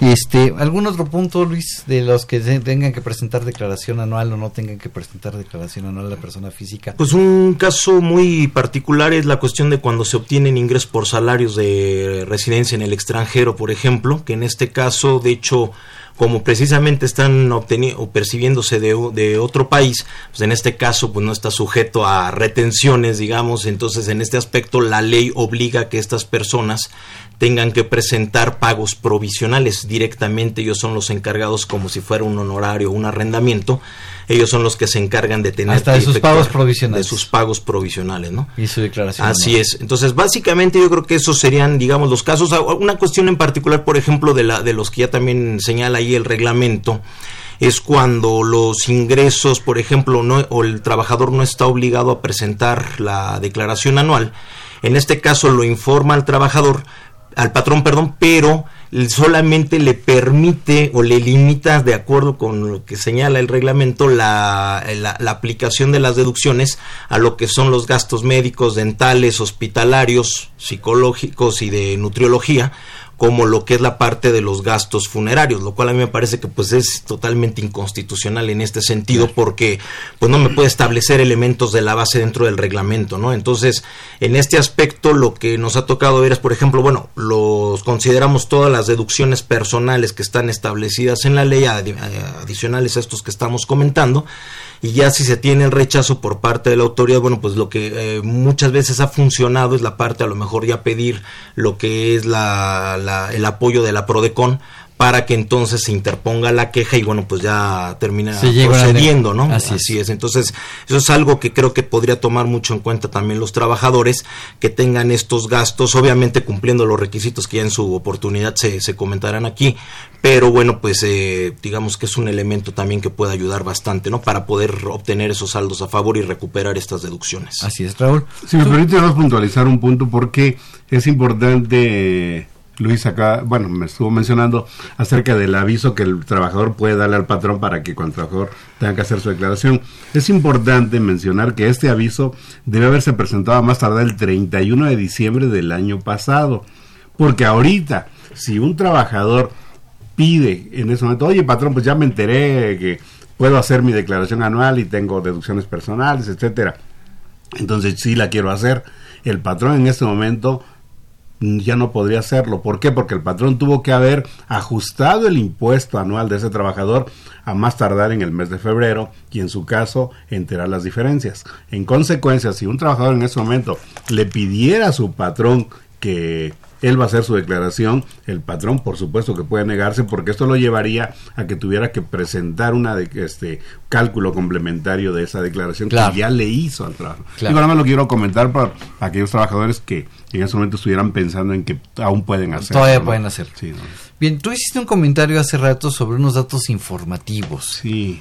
S4: Este, ¿Algún otro punto, Luis, de los que tengan que presentar declaración anual o no tengan que presentar declaración anual la persona física?
S5: Pues un caso muy particular es la cuestión de cuando se obtienen ingresos por salarios de residencia en el extranjero, por ejemplo, que en este caso, de hecho, como precisamente están o percibiéndose de, de, otro país, pues en este caso pues no está sujeto a retenciones, digamos, entonces en este aspecto la ley obliga que estas personas tengan que presentar pagos provisionales directamente, ellos son los encargados como si fuera un honorario o un arrendamiento, ellos son los que se encargan de tener
S4: hasta de sus pagos provisionales
S5: de sus pagos provisionales, ¿no?
S4: Y su declaración.
S5: Así es. Entonces, básicamente yo creo que esos serían, digamos, los casos. Una cuestión en particular, por ejemplo, de la de los que ya también señala ahí el reglamento es cuando los ingresos, por ejemplo, no, o el trabajador no está obligado a presentar la declaración anual. En este caso lo informa al trabajador, al patrón, perdón, pero solamente le permite o le limita, de acuerdo con lo que señala el reglamento, la, la, la, aplicación de las deducciones a lo que son los gastos médicos, dentales, hospitalarios, psicológicos y de nutriología, como lo que es la parte de los gastos funerarios, lo cual a mí me parece que pues es totalmente inconstitucional en este sentido porque pues no me puede establecer elementos de la base dentro del reglamento, ¿no? Entonces, en este aspecto lo que nos ha tocado ver es, por ejemplo, bueno, los consideramos todas las deducciones personales que están establecidas en la ley adicionales a estos que estamos comentando y ya si se tiene el rechazo por parte de la autoridad, bueno, pues lo que eh, muchas veces ha funcionado es la parte a lo mejor ya pedir lo que es la, la, el apoyo de la Prodecon para que entonces se interponga la queja y bueno, pues ya termina procediendo, ¿no?
S4: Así
S5: Así,
S4: es.
S5: es. Entonces, eso es algo que creo que podría tomar mucho en cuenta también los trabajadores que tengan estos gastos, obviamente cumpliendo los requisitos que ya en su oportunidad se, se comentarán aquí, pero bueno, pues eh, digamos que es un elemento también que puede ayudar bastante, ¿no? Para poder obtener esos saldos a favor y recuperar estas deducciones.
S4: Así es, Raúl.
S6: Si me permite, vamos a puntualizar un punto porque es importante, Luis, acá, bueno, me estuvo mencionando acerca del aviso que el trabajador puede darle al patrón para que cuando el trabajador tenga que hacer su declaración. Es importante mencionar que este aviso debe haberse presentado más tardar el 31 de diciembre del año pasado, porque ahorita, si un trabajador pide en ese momento, oye patrón, pues ya me enteré que puedo hacer mi declaración anual y tengo deducciones personales, etcétera. Entonces sí la quiero hacer. El patrón en este momento ya no podría hacerlo. ¿Por qué? Porque el patrón tuvo que haber ajustado el impuesto anual de ese trabajador a más tardar en el mes de febrero y en su caso enterar las diferencias. En consecuencia, si un trabajador en ese momento le pidiera a su patrón que él va a hacer su declaración, el patrón por supuesto que puede negarse porque esto lo llevaría a que tuviera que presentar una de, este cálculo complementario de esa declaración
S4: Claro.
S6: que ya le hizo al trabajo.
S4: Claro.
S6: Digo, nada más lo quiero comentar para aquellos trabajadores que en ese momento estuvieran pensando en que aún pueden hacer.
S4: Todavía pueden hacer.
S6: Sí, ¿no?
S4: Bien, tú hiciste un comentario hace rato sobre unos datos informativos.
S6: Sí.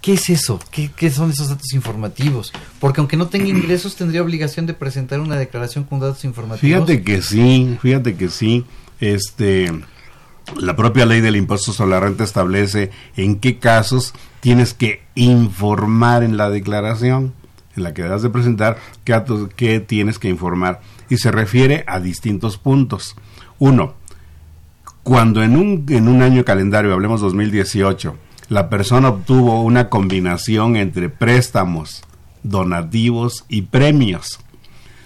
S4: ¿Qué es eso? ¿Qué, son esos datos informativos? Porque aunque no tenga ingresos, tendría obligación de presentar una declaración con datos informativos.
S6: Fíjate que sí, fíjate que sí. Este, la propia ley del impuesto sobre la renta establece en qué casos tienes que informar en la declaración en la que debes de presentar qué, qué tienes que informar y se refiere a distintos puntos. Uno, cuando en un, en un año calendario, hablemos 2018, la persona obtuvo una combinación entre préstamos, donativos y premios.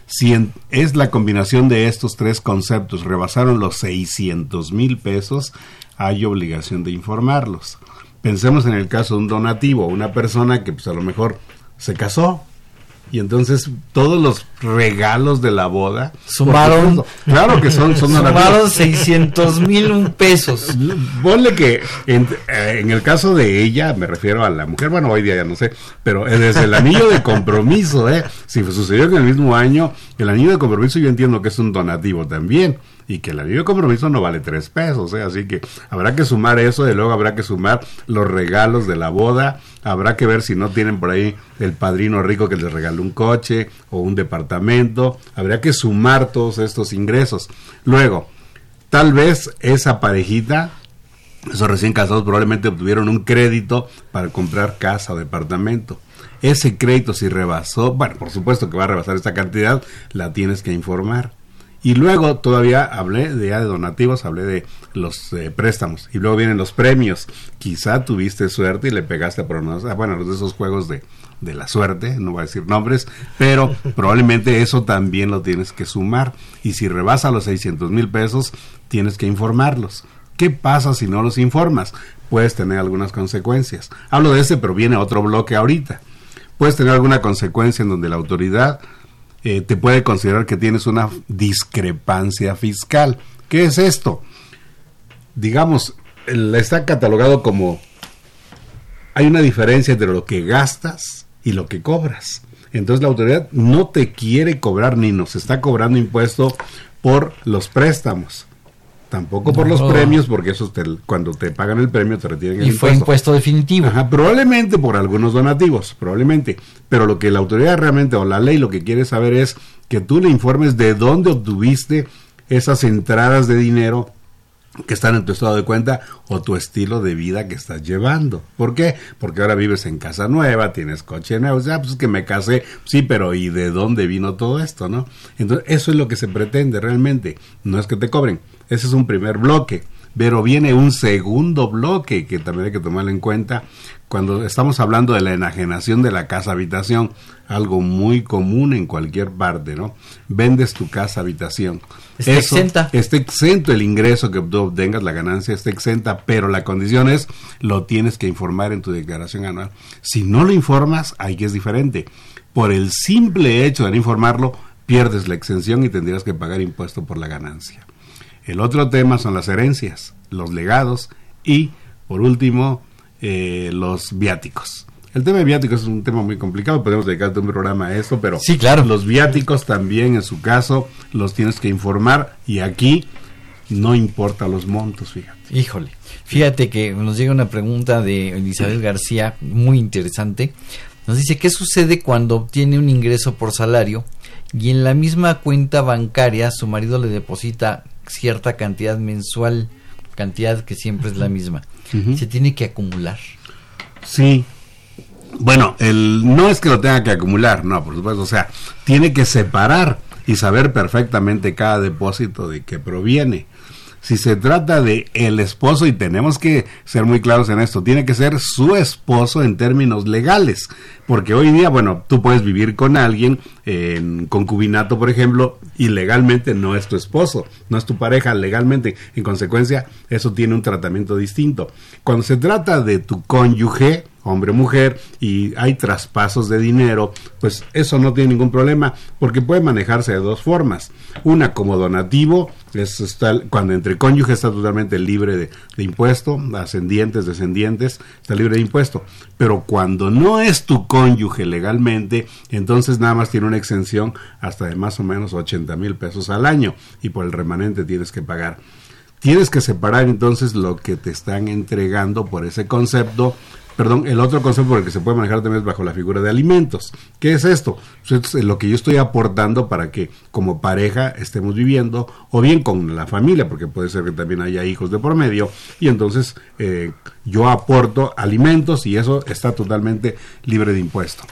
S6: Si es la combinación de estos tres conceptos rebasaron los 600 mil pesos, hay obligación de informarlos. Pensemos en el caso de un donativo, una persona que pues a lo mejor se casó y entonces todos los regalos de la boda
S4: Sumaron-
S6: claro que son, son
S4: Sumaron
S6: donativos.
S4: 600 mil pesos.
S6: Ponle que en, eh, en el caso de ella, me refiero a la mujer, bueno, hoy día ya no sé, pero eh, desde el anillo de compromiso, ¿eh? Si sucedió en el mismo año, el anillo de compromiso yo entiendo que es un donativo también. Y que el anillo de compromiso no vale tres pesos, ¿eh? así que habrá que sumar eso y luego habrá que sumar los regalos de la boda, habrá que ver si no tienen por ahí el padrino rico que les regaló un coche o un departamento, habría que sumar todos estos ingresos. Luego, tal vez esa parejita, esos recién casados probablemente obtuvieron un crédito para comprar casa o departamento. Ese crédito si rebasó, bueno, por supuesto que va a rebasar esta cantidad, la tienes que informar. Y luego todavía hablé de, ya de donativos, hablé de los eh, préstamos. Y luego vienen los premios. Quizá tuviste suerte y le pegaste por unos, ah, bueno, los de esos juegos de, de la suerte, no voy a decir nombres, pero probablemente eso también lo tienes que sumar. Y si rebasa los 600 mil pesos, tienes que informarlos. ¿Qué pasa si no los informas? Puedes tener algunas consecuencias. Hablo de ese, pero viene otro bloque ahorita. Puedes tener alguna consecuencia en donde la autoridad eh, te puede considerar que tienes una discrepancia fiscal. ¿Qué es esto? Digamos, está catalogado como hay una diferencia entre lo que gastas y lo que cobras. Entonces la autoridad no te quiere cobrar ni nos está cobrando impuesto por los préstamos. Tampoco por los premios, porque eso te- cuando te pagan el premio te retienen el
S4: Y fue impuesto definitivo.
S6: Ajá, probablemente por algunos donativos, probablemente. Pero lo que la autoridad realmente o la ley lo que quiere saber es que tú le informes de dónde obtuviste esas entradas de dinero que están en tu estado de cuenta o tu estilo de vida que estás llevando. ¿Por qué? Porque ahora vives en casa nueva, tienes coche nuevo, o sea, pues es que me casé, sí, pero ¿y de dónde vino todo esto, no? Entonces, eso es lo que se pretende realmente, no es que te cobren. Ese es un primer bloque, pero viene un segundo bloque que también hay que tomarlo en cuenta cuando estamos hablando de la enajenación de la casa habitación, algo muy común en cualquier parte, ¿no? Vendes tu casa habitación.
S4: Está
S6: Eso-
S4: exenta.
S6: Está exento el ingreso que tú obtengas, la ganancia está exenta, pero la condición es lo tienes que informar en tu declaración anual. Si no lo informas, ahí que es diferente. Por el simple hecho de no informarlo, pierdes la exención y tendrías que pagar impuesto por la ganancia. El otro tema son las herencias, los legados y, por último, eh, los viáticos. El tema de viáticos es un tema muy complicado, podemos dedicarte un programa a eso, pero
S4: sí, claro.
S6: los viáticos también en su caso los tienes que informar y aquí no importa los montos, fíjate.
S4: Híjole, fíjate que nos llega una pregunta de Elizabeth García muy interesante. Nos dice, ¿qué sucede cuando obtiene un ingreso por salario y en la misma cuenta bancaria su marido le deposita cierta cantidad mensual, cantidad que siempre es la misma? Se tiene que acumular.
S6: Sí, bueno, el, no es que lo tenga que acumular, no, por supuesto, o sea, tiene que separar y saber perfectamente cada depósito de qué proviene. Si se trata de el esposo, y tenemos que ser muy claros en esto, tiene que ser su esposo en términos legales, porque hoy día, bueno, tú puedes vivir con alguien en concubinato, por ejemplo, y legalmente no es tu esposo, no es tu pareja legalmente, en consecuencia, eso tiene un tratamiento distinto. Cuando se trata de tu cónyuge, hombre o mujer, y hay traspasos de dinero, pues eso no tiene ningún problema, porque puede manejarse de dos formas. Una como donativo, es está, cuando entre cónyuge está totalmente libre de, de impuesto, ascendientes, descendientes, está libre de impuesto. Pero cuando no es tu cónyuge legalmente, entonces nada más tiene una exención hasta de más o menos 80 mil pesos al año, y por el remanente tienes que pagar. Tienes que separar entonces lo que te están entregando por ese concepto perdón, el otro concepto por el que se puede manejar también es bajo la figura de alimentos. ¿Qué es esto? Pues es lo que yo estoy aportando para que como pareja estemos viviendo, o bien con la familia, porque puede ser que también haya hijos de por medio, y entonces eh, yo aporto alimentos y eso está totalmente libre de impuesto.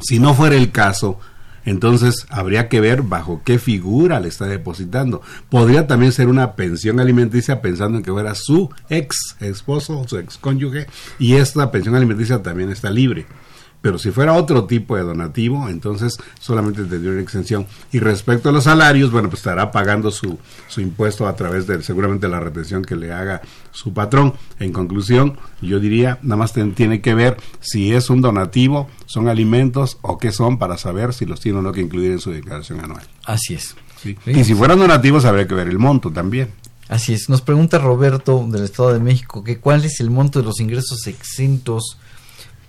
S6: Si no fuera el caso, entonces habría que ver bajo qué figura le está depositando. Podría también ser una pensión alimenticia pensando en que fuera su ex esposo, su ex cónyuge, y esta pensión alimenticia también está libre. Pero si fuera otro tipo de donativo, entonces solamente tendría una exención. Y respecto a los salarios, bueno, pues estará pagando su, su impuesto a través de seguramente la retención que le haga su patrón. En conclusión, yo diría, nada más tiene que ver si es un donativo, son alimentos o qué son para saber si los tiene o no que incluir en su declaración anual.
S4: Así es.
S6: Sí. Y si fueran donativos, habría que ver el monto también.
S4: Así es. Nos pregunta Roberto del Estado de México que cuál es el monto de los ingresos exentos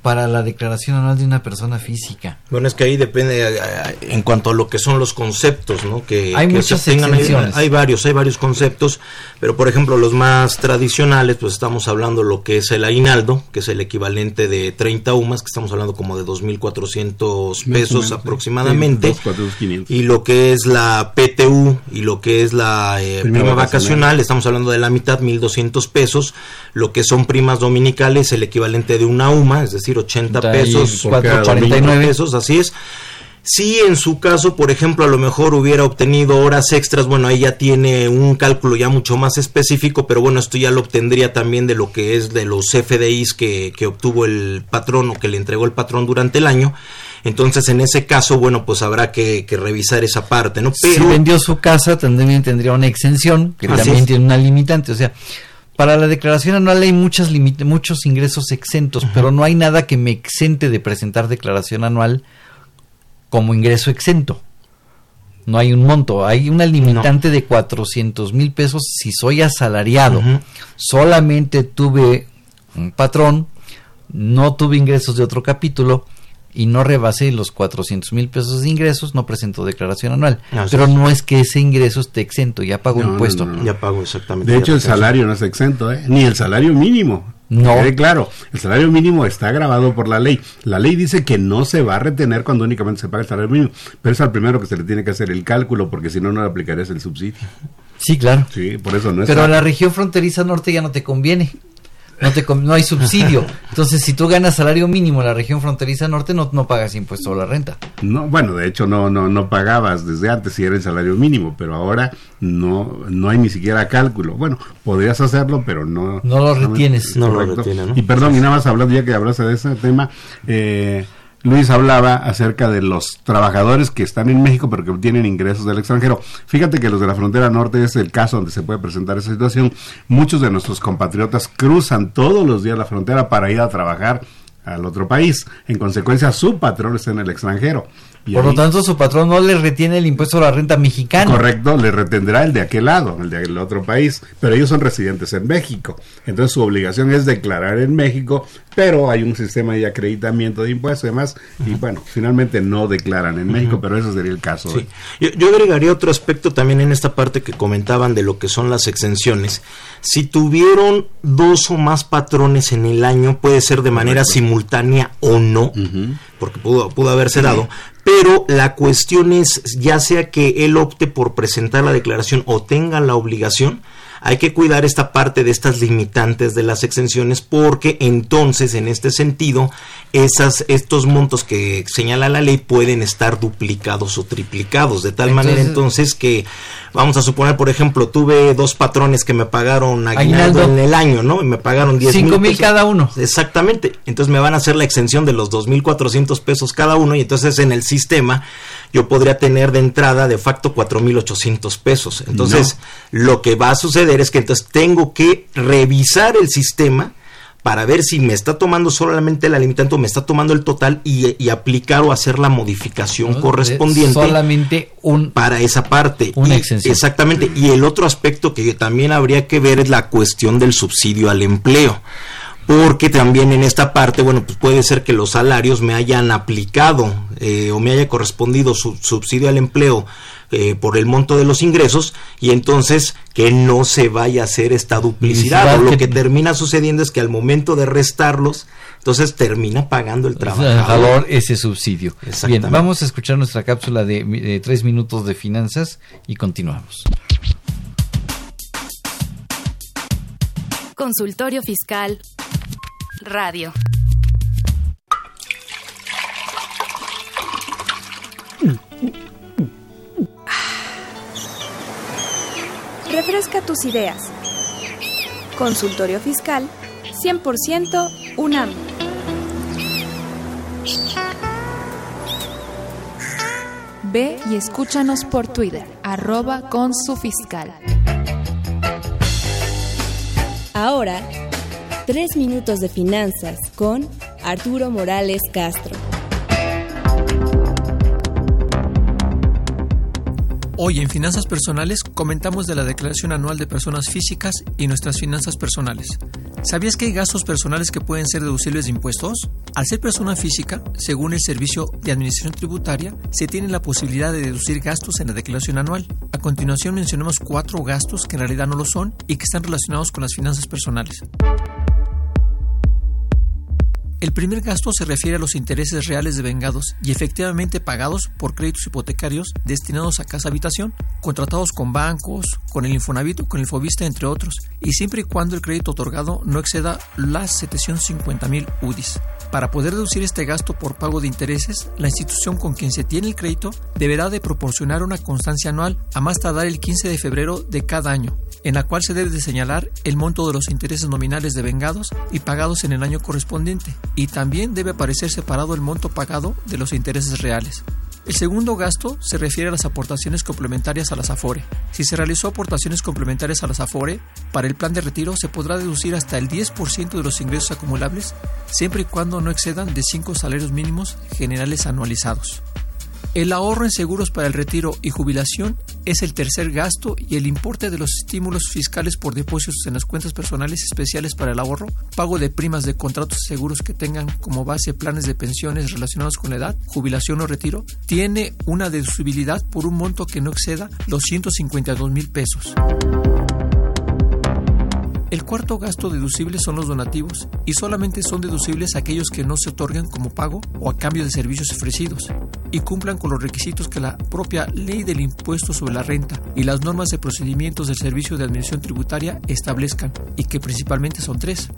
S4: para la declaración anual de una persona física.
S5: Bueno, es que ahí depende en cuanto a lo que son los conceptos, ¿no? Que,
S4: hay
S5: que
S4: muchas
S5: se tengan,
S4: exenciones.
S5: hay varios, hay varios conceptos, pero por ejemplo los más tradicionales, pues estamos hablando lo que es el aguinaldo, que es el equivalente de 30 UMAS, que estamos hablando como de 2.400 pesos aproximadamente,
S6: Sí, dos, cuatro, dos, quinientos.
S5: y lo que es la PTU y lo que es la eh,
S6: Prima
S5: prima,
S6: vacacional.
S5: vacacional, estamos hablando de la mitad, 1.200 pesos, lo que son primas dominicales, el equivalente de una UMA, es decir, 80
S4: Treinta y
S5: pesos,
S4: cuatro,
S5: 80
S4: cuarenta y nueve.
S5: pesos, así es. Si en su caso, por ejemplo, a lo mejor hubiera obtenido horas extras, bueno, ahí ya tiene un cálculo ya mucho más específico, pero bueno, esto ya lo obtendría también de lo que es de los FDIs que, que obtuvo el patrón o que le entregó el patrón durante el año. Entonces, en ese caso, bueno, pues habrá que, que revisar esa parte, ¿no? Pero
S4: si vendió su casa, también tendría una exención, que también
S5: es.
S4: tiene una limitante. O sea, para la declaración anual hay muchas muchos ingresos exentos, pero no hay nada que me exente de presentar declaración anual como ingreso exento. No hay un monto, hay una limitante de 400 mil pesos si soy asalariado. Solamente tuve un patrón, no tuve ingresos de otro capítulo y no rebasé los 400 mil pesos de ingresos, no presento declaración anual.
S5: Así
S4: Pero no es que ese ingreso esté exento, ya pago
S6: No, no,
S4: impuesto.
S6: no, no.
S5: ya pago exactamente.
S6: De hecho, el salario no es exento, ¿eh? ni el salario mínimo.
S4: No.
S6: Quede claro, el salario mínimo está grabado por la ley. La ley dice que no se va a retener cuando únicamente se paga el salario mínimo, pero es al primero que se le tiene que hacer el cálculo, porque si no, no le aplicarías el subsidio.
S4: Sí, claro.
S6: Sí, por eso no es.
S4: Pero a la región fronteriza norte ya no te conviene. No, te no hay subsidio. Entonces, si tú ganas salario mínimo en la región fronteriza norte, no, no pagas impuesto a la renta.
S6: No, bueno, de hecho no, no, no pagabas desde antes si era el salario mínimo, pero ahora no, no hay ni siquiera cálculo. Bueno, podrías hacerlo, pero no.
S4: No lo retienes.
S5: No lo retiene, ¿no?
S6: Y perdón, y nada más hablando, ya que hablaste de ese tema, eh, Luis hablaba acerca de los trabajadores que están en México pero que obtienen ingresos del extranjero. Fíjate que los de la frontera norte es el caso donde se puede presentar esa situación. Muchos de nuestros compatriotas cruzan todos los días la frontera para ir a trabajar al otro país. En consecuencia, su patrón está en el extranjero.
S4: Por lo tanto, su patrón no le retiene el impuesto a la renta mexicana.
S6: Correcto, le retendrá el de aquel lado, el del otro país, pero ellos son residentes en México. Entonces su obligación es declarar en México, pero hay un sistema de acreditamiento de impuestos y demás, y bueno, finalmente no declaran en México, pero eso sería el caso.
S5: Sí. Yo, yo agregaría otro aspecto también en esta parte que comentaban de lo que son las exenciones. Si tuvieron dos o más patrones en el año, puede ser de manera simultánea o no, porque pudo, pudo haberse dado, pero la cuestión es, ya sea que él opte por presentar la declaración o tenga la obligación, hay que cuidar esta parte de estas limitantes de las exenciones porque entonces en este sentido esas estos montos que señala la ley pueden estar duplicados o triplicados de tal manera entonces que vamos a suponer por ejemplo tuve dos patrones que me pagaron aguinaldo, en el año no y me pagaron 10
S4: cinco mil cada uno.
S5: Exactamente. Entonces me van a hacer la exención de los 2.400 pesos cada uno y entonces en el sistema yo podría tener de entrada de facto 4.800 pesos. Entonces lo que va a suceder es que entonces tengo que revisar el sistema para ver si me está tomando solamente la limitante o me está tomando el total y, aplicar o hacer la modificación correspondiente.
S4: Solamente un
S5: para esa parte.
S4: Una
S5: Y-
S4: exención.
S5: Exactamente. Y el otro aspecto que también habría que ver es la cuestión del subsidio al empleo. Porque también en esta parte, bueno, pues puede ser que los salarios me hayan aplicado eh, o me haya correspondido su subsidio al empleo eh, por el monto de los ingresos y entonces que no se vaya a hacer esta duplicidad. O lo
S4: que-
S5: que termina sucediendo es que al momento de restarlos, entonces termina pagando el trabajador.
S4: trabajador ese subsidio. Bien, vamos a escuchar nuestra cápsula de, de tres minutos de finanzas y continuamos.
S3: Consultorio Fiscal Radio.
S11: Refresca tus ideas. Consultorio Fiscal 100% UNAM.
S13: Ve y escúchanos por Twitter, arroba con su fiscal.
S2: Ahora, tres minutos de finanzas con Arturo Morales Castro.
S14: Hoy en Finanzas Personales comentamos de la declaración anual de personas físicas y nuestras finanzas personales. ¿Sabías que hay gastos personales que pueden ser deducibles de impuestos? Al ser persona física, según el Servicio de Administración Tributaria, se tiene la posibilidad de deducir gastos en la declaración anual. A continuación mencionamos cuatro gastos que en realidad no lo son y que están relacionados con las finanzas personales. El primer gasto se refiere a los intereses reales devengados y efectivamente pagados por créditos hipotecarios destinados a casa habitación, contratados con bancos, con el Infonavit o con el Fobista, entre otros, y siempre y cuando el crédito otorgado no exceda las 750 mil UDIs. Para poder deducir este gasto por pago de intereses, la institución con quien se tiene el crédito deberá de proporcionar una constancia anual a más tardar el 15 de febrero de cada año, en la cual se debe de señalar el monto de los intereses nominales devengados y pagados en el año correspondiente, y también debe aparecer separado el monto pagado de los intereses reales. El segundo gasto se refiere a las aportaciones complementarias a las AFORE. Si se realizó aportaciones complementarias a las AFORE, para el plan de retiro se podrá deducir hasta el 10% de los ingresos acumulables, siempre y cuando no excedan de 5 salarios mínimos generales anualizados. El ahorro en seguros para el retiro y jubilación es el tercer gasto y el importe de los estímulos fiscales por depósitos en las cuentas personales especiales para el ahorro, pago de primas de contratos seguros que tengan como base planes de pensiones relacionados con la edad, jubilación o retiro, tiene una deducibilidad por un monto que no exceda los 152 mil pesos. El cuarto gasto deducible son los donativos y solamente son deducibles aquellos que no se otorgan como pago o a cambio de servicios ofrecidos y cumplan con los requisitos que la propia ley del impuesto sobre la renta y las normas de procedimientos del Servicio de Administración Tributaria establezcan y que principalmente son tres.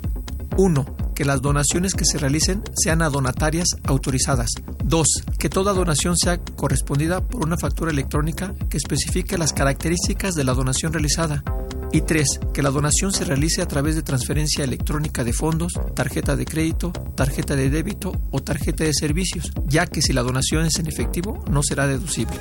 S14: 1. Que las donaciones que se realicen sean a donatarias autorizadas. 2. Que toda donación sea correspondida por una factura electrónica que especifique las características de la donación realizada. Y 3. Que la donación se realice a través de transferencia electrónica de fondos, tarjeta de crédito, tarjeta de débito o tarjeta de servicios, ya que si la donación es en efectivo no será deducible.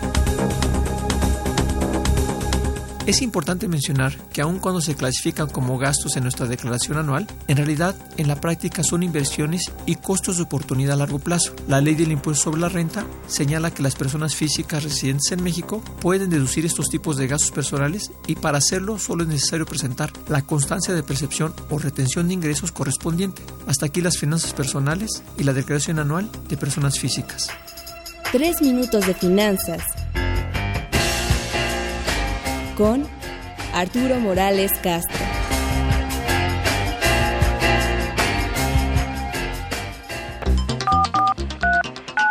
S14: Es importante mencionar que aun cuando se clasifican como gastos en nuestra declaración anual, en realidad en la práctica son inversiones y costos de oportunidad a largo plazo. La ley del impuesto sobre la renta señala que las personas físicas residentes en México pueden deducir estos tipos de gastos personales y para hacerlo solo es necesario presentar la constancia de percepción o retención de ingresos correspondiente. Hasta aquí las finanzas personales y la declaración anual de personas físicas.
S2: Tres minutos de finanzas con Arturo Morales Castro.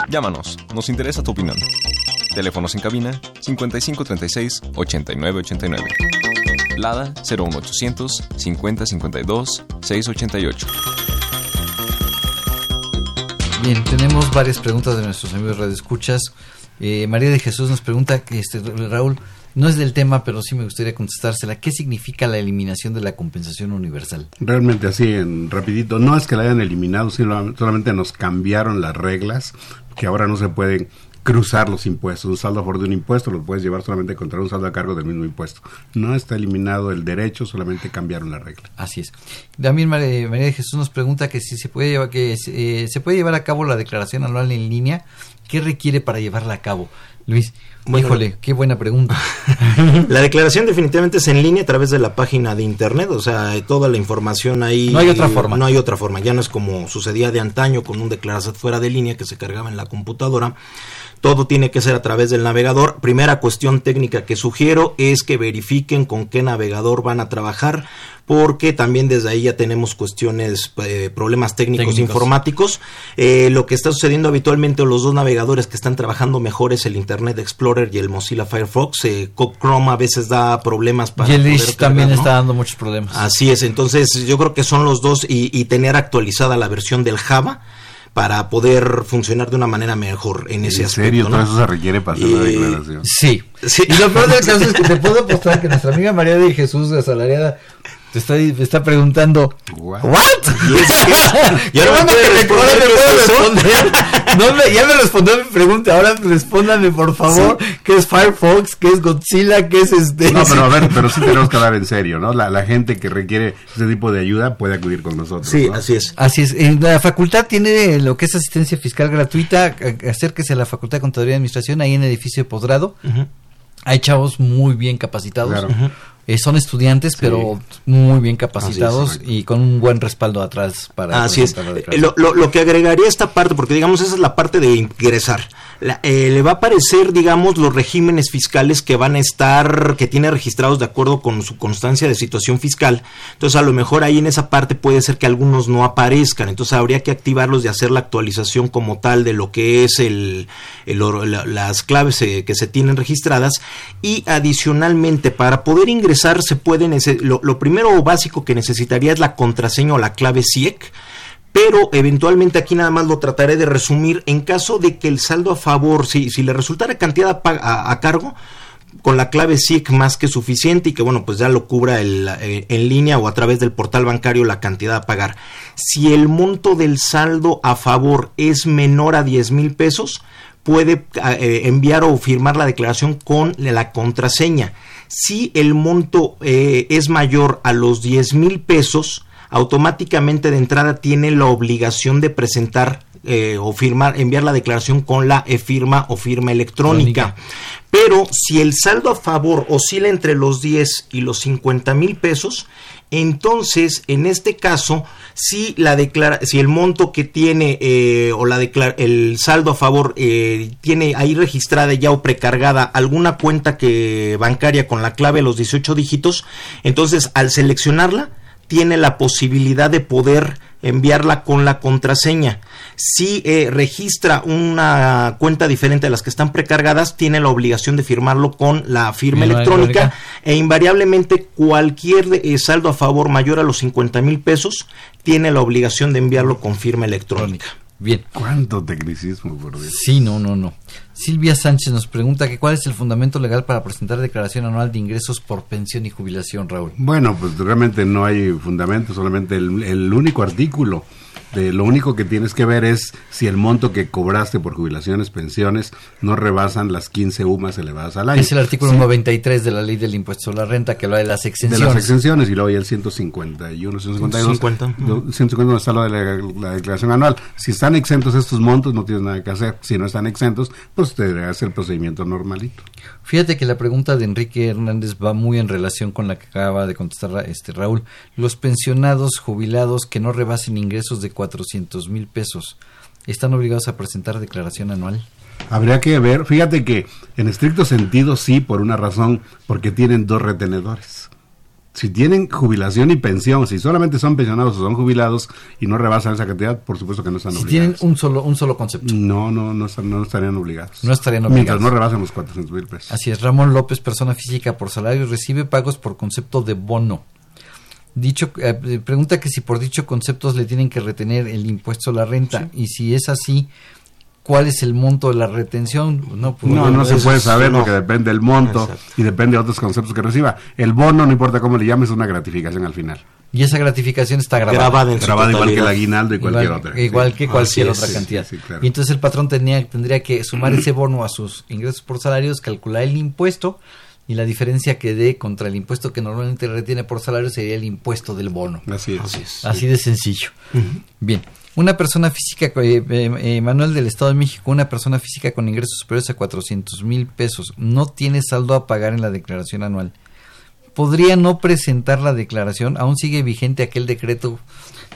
S7: Llámanos, nos interesa tu opinión. Teléfonos en cabina 5536 8989. Lada 01800 5052 688.
S4: Bien, tenemos varias preguntas de nuestros amigos radioescuchas. Eh, María de Jesús nos pregunta, este, Raúl, no es del tema, pero sí me gustaría contestársela. ¿Qué significa la eliminación de la compensación universal?
S6: Realmente así, en rapidito, no es que la hayan eliminado, sino solamente nos cambiaron las reglas, que ahora no se pueden cruzar los impuestos. Un saldo a favor de un impuesto lo puedes llevar solamente contra un saldo a cargo del mismo impuesto. No está eliminado el derecho, solamente cambiaron la regla.
S4: Así es. También María, María de Jesús nos pregunta que si se puede llevar que eh, se puede llevar a cabo la declaración anual en línea, ¿qué requiere para llevarla a cabo? Luis, híjole, qué buena pregunta.
S5: la declaración definitivamente es en línea a través de la página de internet, o sea, toda la información ahí.
S4: No hay otra forma.
S5: No hay otra forma, ya no es como sucedía de antaño con un declaración fuera de línea que se cargaba en la computadora. Todo tiene que ser a través del navegador. Primera cuestión técnica que sugiero es que verifiquen con qué navegador van a trabajar porque también desde ahí ya tenemos cuestiones, eh, problemas técnicos, informáticos. Eh, lo que está sucediendo habitualmente, los dos navegadores que están trabajando mejor es el Internet Explorer y el Mozilla Firefox. Eh, Chrome a veces da problemas
S4: para... Y el también está dando muchos problemas.
S5: Así es, entonces yo creo que son los dos y, y tener actualizada la versión del Java para poder funcionar de una manera mejor en ese aspecto. ¿En serio?
S6: ¿Todo eso se requiere para hacer la declaración?
S4: Sí. sí. Y lo peor del caso es que te puedo apostar que nuestra amiga María de Jesús, asalariada, te está, está preguntando, ¿What? ya no me, responder. No me, ya me respondió mi pregunta, ahora respóndame por favor, ¿qué es Firefox? ¿Qué es Godzilla? ¿Qué es este?
S6: No, pero a ver, pero sí tenemos que hablar en serio, ¿no? La, la gente que requiere ese tipo de ayuda puede acudir con nosotros.
S5: Sí, así es.
S4: Así es. La facultad tiene lo que es asistencia fiscal gratuita. Acérquese a la Facultad de Contaduría y Administración, ahí en el edificio de posgrado. Hay chavos muy bien capacitados. Claro. Eh, son estudiantes, sí. pero muy bien capacitados y con un buen respaldo atrás para...
S5: Así es. Lo, lo, lo, que agregaría esta parte, porque digamos esa es la parte de ingresar. Eh, le va a aparecer, digamos, los regímenes fiscales que van a estar, que tiene registrados de acuerdo con su constancia de situación fiscal. Entonces, a lo mejor ahí en esa parte puede ser que algunos no aparezcan. Entonces, habría que activarlos y hacer la actualización como tal de lo que es el, la, las claves eh, que se tienen registradas. Y adicionalmente, para poder ingresar se puede, lo, lo primero básico que necesitaría es la contraseña o la clave CIEC, pero eventualmente aquí nada más lo trataré de resumir en caso de que el saldo a favor, si, si le resultara cantidad a, cargo, con la clave SIC más que suficiente y que bueno pues ya lo cubra el, eh, en línea o a través del portal bancario la cantidad a pagar. Si el monto del saldo a favor es menor a 10 mil pesos, puede eh, enviar o firmar la declaración con la contraseña. Si el monto eh, es mayor a los 10 mil pesos, automáticamente de entrada tiene la obligación de presentar eh, o firmar, enviar la declaración con la e-firma o firma electrónica. Pero si el saldo a favor oscila entre los 10 y los 50 mil pesos, entonces en este caso si la declara si el monto que tiene eh, o la el saldo a favor eh, tiene ahí registrada ya o precargada alguna cuenta que bancaria con la clave de los 18 dígitos entonces al seleccionarla tiene la posibilidad de poder enviarla con la contraseña. Si eh, registra una cuenta diferente a las que están precargadas, tiene la obligación de firmarlo con la firma electrónica, electrónica, e invariablemente cualquier eh, saldo a favor mayor a los 50 mil pesos tiene la obligación de enviarlo con firma electrónica.
S4: Bien.
S6: ¿Cuánto tecnicismo, por Dios?
S4: Sí, no, no, no. Silvia Sánchez nos pregunta que cuál es el fundamento legal para presentar declaración anual de ingresos por pensión y jubilación, Raúl.
S6: Bueno, pues realmente no hay fundamento, solamente el, el único artículo De, lo único que tienes que ver es si el monto que cobraste por jubilaciones, pensiones, no rebasan las 15 UMAS elevadas al año.
S4: Es el artículo 93 de la ley del impuesto sobre la renta que habla de las exenciones.
S6: De las exenciones y luego hay el 151, 152. 150. 150 donde está lo de la, declaración anual. Si están exentos estos montos, no tienes nada que hacer. Si no están exentos, pues te debe hacer el procedimiento normalito.
S4: Fíjate que la pregunta de Enrique Hernández va muy en relación con la que acaba de contestar este Raúl. Los pensionados jubilados que no rebasen ingresos de 400 mil pesos, ¿están obligados a presentar declaración anual?
S6: Habría que ver, fíjate que en estricto sentido sí, por una razón, porque tienen dos retenedores si tienen jubilación y pensión, si solamente son pensionados o son jubilados y no rebasan esa cantidad, por supuesto que no están obligados.
S4: tienen un solo, un solo concepto.
S6: No, no, no, no estarían obligados.
S4: No estarían obligados.
S6: Mientras no rebasen los 400 mil pesos.
S4: Así es, Ramón López, persona física por salario, recibe pagos por concepto de bono. Dicho, eh, pregunta que si por dicho concepto le tienen que retener el impuesto a la renta y si es así, cuál es el monto de la retención.
S6: No, pues, no, se puede saber porque depende del monto y depende de otros conceptos que reciba. El bono, no importa cómo le llames, es una gratificación al final.
S4: Y esa gratificación está grabada.
S6: Grabada, igual que el aguinaldo y cualquier otra.
S4: Igual que cualquier otra cantidad. Y entonces el patrón tenía, tendría que sumar ese bono a sus ingresos por salarios, calcular el impuesto y la diferencia que dé contra el impuesto que normalmente retiene por salario sería el impuesto del bono.
S6: Así es.
S4: Así, de sencillo. Bien. Una persona física, eh, eh, eh, Manuel del Estado de México, una persona física con ingresos superiores a 400 mil pesos, no tiene saldo a pagar en la declaración anual. ¿Podría no presentar la declaración? ¿Aún sigue vigente aquel decreto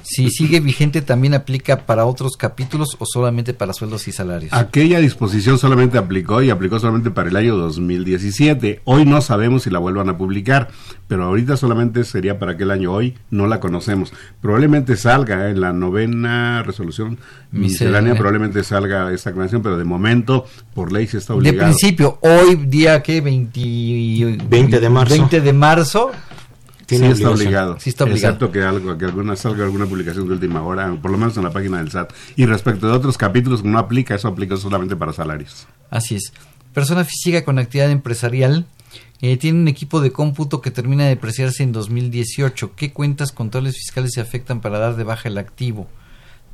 S4: si sigue vigente también aplica para otros capítulos o solamente para sueldos y salarios.
S6: Aquella disposición solamente aplicó y aplicó solamente para el año 2017. Hoy no sabemos si la vuelvan a publicar, pero ahorita solamente sería para aquel año. Hoy no la conocemos. Probablemente salga en la novena resolución miscelánea, probablemente salga esta aclaración, pero de momento por ley se está obligado.
S4: De principio, hoy día que 20,
S5: 20 de marzo.
S4: 20 de marzo
S6: sí está obligado. Sí está obligado. Excepto que algo, que alguna salga alguna publicación de última hora, por lo menos en la página del SAT. Y respecto de otros capítulos no aplica, eso aplica solamente para salarios.
S4: Así es. Persona física con actividad empresarial eh, tiene un equipo de cómputo que termina de depreciarse en 2018. ¿Qué cuentas contables fiscales se afectan para dar de baja el activo?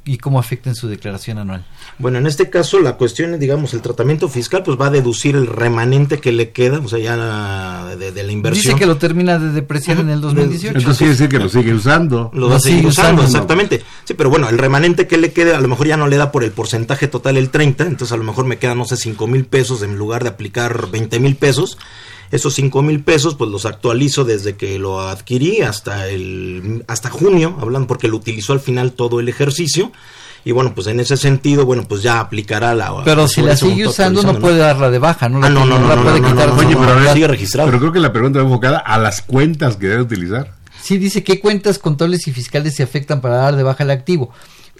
S4: Y cómo afecta en su declaración anual.
S5: Bueno, en este caso la cuestión es, digamos, el tratamiento fiscal pues va a deducir el remanente que le queda, o sea, ya de, la inversión.
S4: Dice que lo termina de depreciar en el 2018.
S6: Entonces quiere decir que lo sigue usando.
S5: Lo, va a seguir usando, exactamente. Sí, pero bueno, el remanente que le queda a lo mejor ya no le da por el porcentaje total el 30, entonces a lo mejor me quedan, no sé, 5 mil pesos en lugar de aplicar 20 mil pesos esos cinco mil pesos, pues los actualizo desde que lo adquirí hasta el hasta junio, hablando porque lo utilizó al final todo el ejercicio. Y bueno, pues en ese sentido, bueno, pues ya aplicará la.
S4: Pero si la sigue usando, no puede darla de baja, ¿no?
S5: Ah, no, no, no, la puede quitar.
S6: Oye, pero sigue registrado. Pero creo que la pregunta va enfocada a las cuentas que debe utilizar.
S4: Sí, dice qué cuentas contables y fiscales se afectan para dar de baja el activo.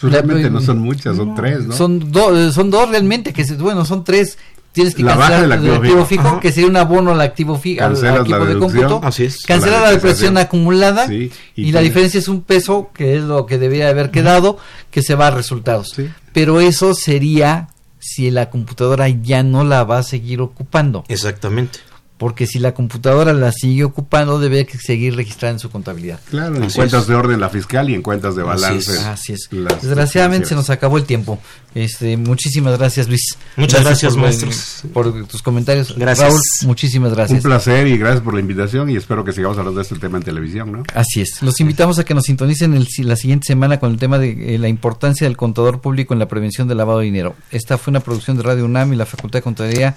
S6: Realmente no son muchas, son tres, ¿no?
S4: Son, dos son dos realmente, que bueno, son tres tienes que cancelar el activo, fijo, que sería un abono al activo fijo, al, equipo de cómputo.
S5: Así es.
S4: Cancelar la, depresión acumulada y, la diferencia es un peso, que es lo que debería haber quedado, que se va a resultados. Pero eso sería si la computadora ya no la va a seguir ocupando.
S5: Exactamente
S4: porque si la computadora la sigue ocupando debe seguir registrada en su contabilidad.
S6: Claro, en cuentas de orden la fiscal y en cuentas de balance.
S4: Así es. Desgraciadamente se nos acabó el tiempo. Este, muchísimas gracias Luis.
S5: Muchas gracias, maestros
S4: por, tus comentarios.
S5: Gracias. Raúl,
S4: muchísimas gracias.
S6: Un placer y gracias por la invitación y espero que sigamos hablando de este tema en televisión, ¿no?
S4: Así es. Los invitamos a que nos sintonicen el, la siguiente semana con el tema de eh, la importancia del contador público en la prevención del lavado de dinero. Esta fue una producción de Radio UNAM y la Facultad de Contaduría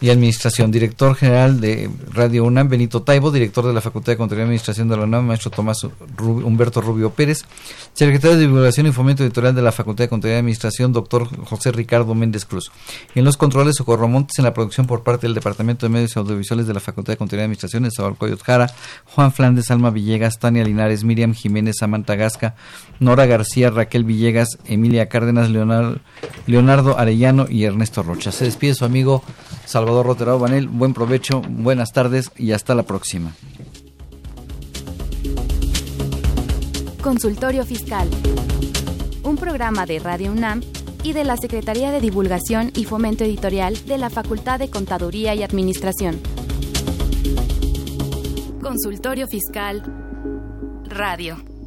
S4: y Administración. Director General de Radio UNAM, Benito Taibo. Director de la Facultad de Contaduría y Administración de la UNAM, maestro Tomás Humberto Rubio Pérez. Secretario de Divulgación y Fomento Editorial de la Facultad de Contaduría y Administración, doctor José Ricardo Méndez Cruz. En los controles, Socorro Montes, en la producción por parte del Departamento de Medios Audiovisuales de la Facultad de Contaduría y Administración, de Coyot Jara, Juan Flandes, Alma Villegas, Tania Linares, Miriam Jiménez, Samantha Gasca, Nora García, Raquel Villegas, Emilia Cárdenas, Leonardo, Leonardo Arellano y Ernesto Rocha. Se despide su amigo Salvador Rotero Banel. Buen provecho, buenas tardes y hasta la próxima.
S3: Consultorio Fiscal. Un programa de Radio UNAM y de la Secretaría de Divulgación y Fomento Editorial de la Facultad de Contaduría y Administración. Consultorio Fiscal Radio.